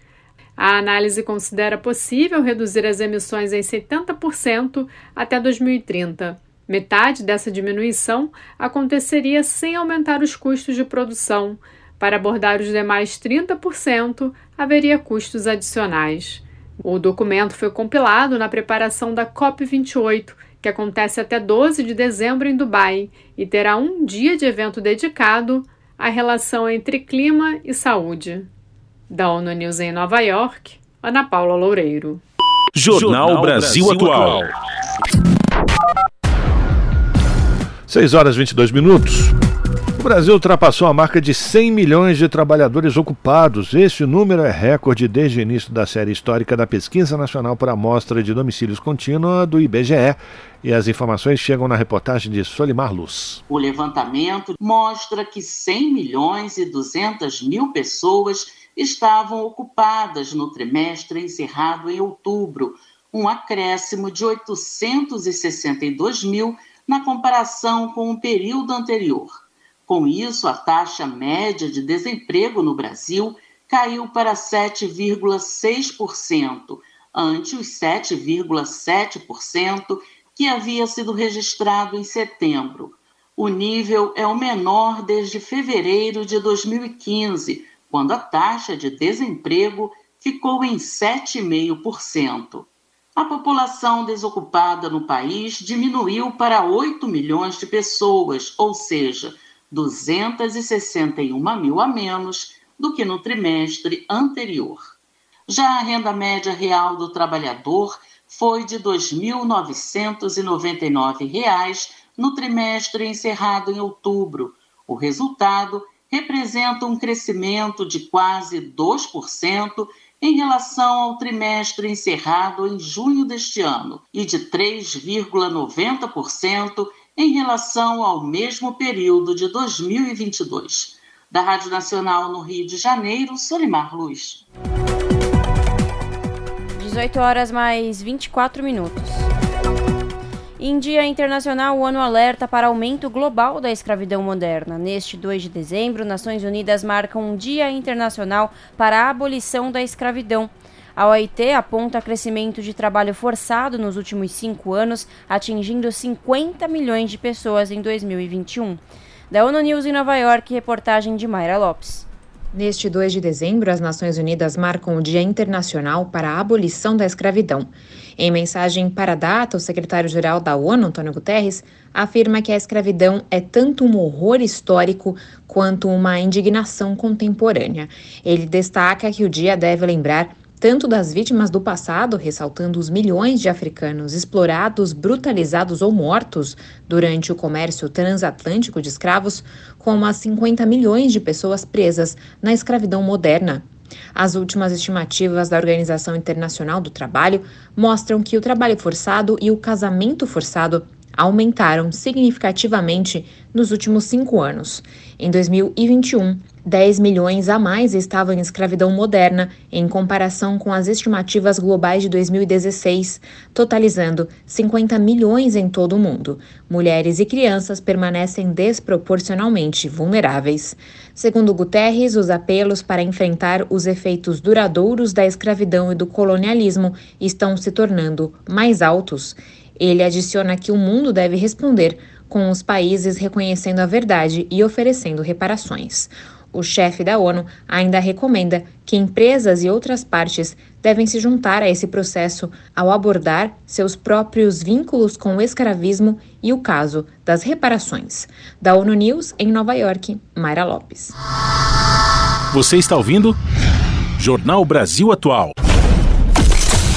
A análise considera possível reduzir as emissões em 70% até 2030. Metade dessa diminuição aconteceria sem aumentar os custos de produção, para abordar os demais 30%, haveria custos adicionais. O documento foi compilado na preparação da COP28, que acontece até 12 de dezembro em Dubai e terá um dia de evento dedicado à relação entre clima e saúde. Da ONU News em Nova York, Ana Paula Loureiro.
Jornal Brasil Atual.
6 horas e 22 minutos. O Brasil ultrapassou a marca de 100 milhões de trabalhadores ocupados. Esse número é recorde desde o início da série histórica da Pesquisa Nacional por Amostra de Domicílios Contínua do IBGE. E as informações chegam na reportagem de Solimar Luz.
O levantamento mostra que 100 milhões e 200 mil pessoas estavam ocupadas no trimestre encerrado em outubro, um acréscimo de 862 mil na comparação com o período anterior. Com isso, a taxa média de desemprego no Brasil caiu para 7,6%, ante os 7,7% que havia sido registrado em setembro. O nível é o menor desde fevereiro de 2015, quando a taxa de desemprego ficou em 7,5%. A população desocupada no país diminuiu para 8 milhões de pessoas, ou seja, 261 mil a menos do que no trimestre anterior. Já a renda média real do trabalhador foi de R$ 2.999 no trimestre encerrado em outubro. O resultado representa um crescimento de quase 2% em relação ao trimestre encerrado em junho deste ano e de 3,90% em relação ao mesmo período de 2022. Da Rádio Nacional no Rio de Janeiro, Solimar Luz.
18 horas mais 24 minutos. Em Dia Internacional, o ONU alerta para aumento global da escravidão moderna. Neste 2 de dezembro, Nações Unidas marcam um Dia Internacional para a abolição da escravidão. A OIT aponta crescimento de trabalho forçado nos últimos cinco anos, atingindo 50 milhões de pessoas em 2021. Da ONU News em Nova York, reportagem de Mayra Lopes.
Neste 2 de dezembro, as Nações Unidas marcam o Dia Internacional para a Abolição da Escravidão. Em mensagem para a data, o secretário-geral da ONU, Antônio Guterres, afirma que a escravidão é tanto um horror histórico quanto uma indignação contemporânea. Ele destaca que o dia deve lembrar tanto das vítimas do passado, ressaltando os milhões de africanos explorados, brutalizados ou mortos durante o comércio transatlântico de escravos, como as 50 milhões de pessoas presas na escravidão moderna. As últimas estimativas da Organização Internacional do Trabalho mostram que o trabalho forçado e o casamento forçado aumentaram significativamente nos últimos cinco anos. Em 2021, 10 milhões a mais estavam em escravidão moderna, em comparação com as estimativas globais de 2016, totalizando 50 milhões em todo o mundo. Mulheres e crianças permanecem desproporcionalmente vulneráveis. Segundo Guterres, os apelos para enfrentar os efeitos duradouros da escravidão e do colonialismo estão se tornando mais altos. Ele adiciona que o mundo deve responder com os países reconhecendo a verdade e oferecendo reparações. O chefe da ONU ainda recomenda que empresas e outras partes devem se juntar a esse processo ao abordar seus próprios vínculos com o escravismo e o caso das reparações. Da ONU News, em Nova York, Mayra Lopes.
Você está ouvindo? Jornal Brasil Atual.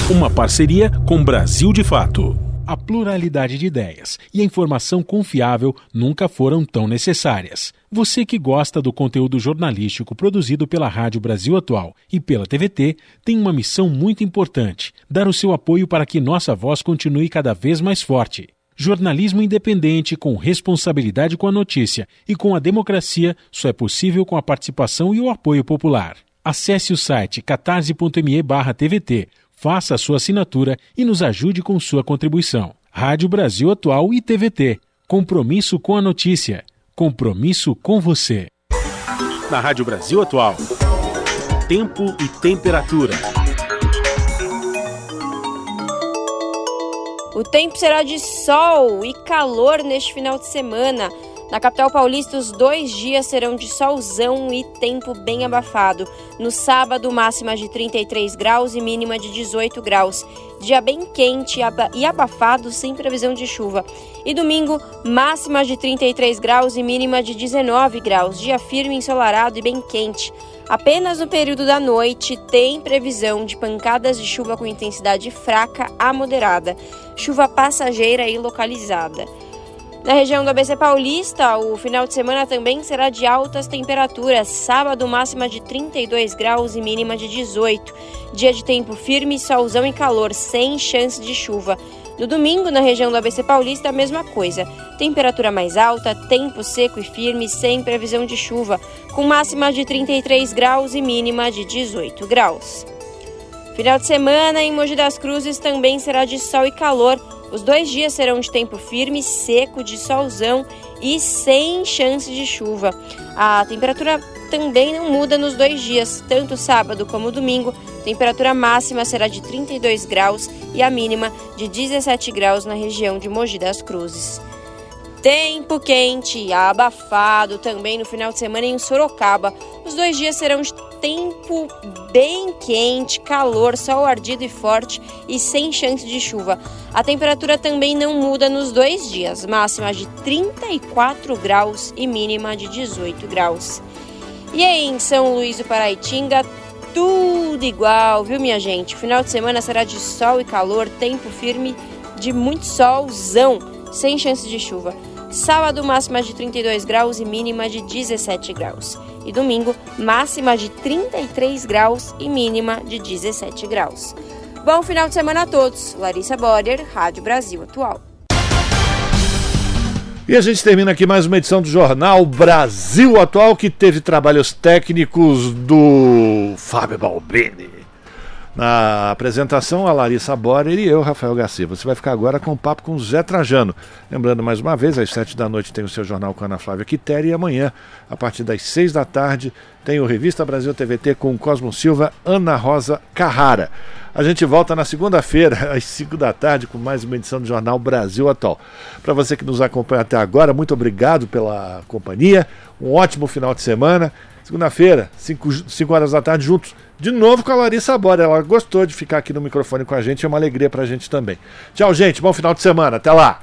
Uma parceria com Brasil de Fato a pluralidade de ideias e a informação confiável nunca foram tão necessárias. Você que gosta do conteúdo jornalístico produzido pela Rádio Brasil Atual e pela TVT tem uma missão muito importante: dar o seu apoio para que nossa voz continue cada vez mais forte. Jornalismo independente, com responsabilidade com a notícia e com a democracia, só é possível com a participação e o apoio popular. Acesse o site catarse.me/tvt Faça a sua assinatura e nos ajude com sua contribuição. Rádio Brasil Atual e TVT. Compromisso com a notícia. Compromisso com você. Na Rádio Brasil Atual. Tempo e temperatura.
O tempo será de sol e calor neste final de semana. Na capital paulista, os dois dias serão de solzão e tempo bem abafado. No sábado, máxima de 33 graus e mínima de 18 graus. Dia bem quente e abafado, sem previsão de chuva. E domingo, máxima de 33 graus e mínima de 19 graus. Dia firme, ensolarado e bem quente. Apenas no período da noite tem previsão de pancadas de chuva com intensidade fraca a moderada. Chuva passageira e localizada. Na região do ABC Paulista, o final de semana também será de altas temperaturas. Sábado, máxima de 32 graus e mínima de 18. Dia de tempo firme, solzão e calor, sem chance de chuva. No domingo, na região do ABC Paulista, a mesma coisa. Temperatura mais alta, tempo seco e firme, sem previsão de chuva, com máxima de 33 graus e mínima de 18 graus. Final de semana em Mogi das Cruzes também será de sol e calor. Os dois dias serão de tempo firme, seco, de solzão e sem chance de chuva. A temperatura também não muda nos dois dias, tanto sábado como domingo. Temperatura máxima será de 32 graus e a mínima de 17 graus na região de Mogi das Cruzes. Tempo quente e abafado também no final de semana em Sorocaba. Os dois dias serão de tempo bem quente, calor, sol ardido e forte e sem chance de chuva. A temperatura também não muda nos dois dias, máxima de 34 graus e mínima de 18 graus. E aí em São Luís do Paraitinga, tudo igual, viu minha gente? O final de semana será de sol e calor, tempo firme, de muito solzão, sem chance de chuva. Sábado, máxima de 32 graus e mínima de 17 graus. E domingo, máxima de 33 graus e mínima de 17 graus. Bom final de semana a todos. Larissa Borer, Rádio Brasil Atual.
E a gente termina aqui mais uma edição do Jornal Brasil Atual, que teve trabalhos técnicos do Fábio Balbini. Na apresentação, a Larissa Borer e eu, Rafael Garcia. Você vai ficar agora com o papo com o Zé Trajano. Lembrando mais uma vez, às sete da noite tem o seu jornal com a Ana Flávia Quitéria e amanhã, a partir das seis da tarde, tem o Revista Brasil TVT com Cosmo Silva, Ana Rosa Carrara. A gente volta na segunda-feira, às 5 da tarde, com mais uma edição do Jornal Brasil Atual. Para você que nos acompanha até agora, muito obrigado pela companhia. Um ótimo final de semana. Segunda-feira, 5 horas da tarde, juntos de novo com a Larissa Bora. Ela gostou de ficar aqui no microfone com a gente, é uma alegria pra gente também. Tchau, gente. Bom final de semana. Até lá.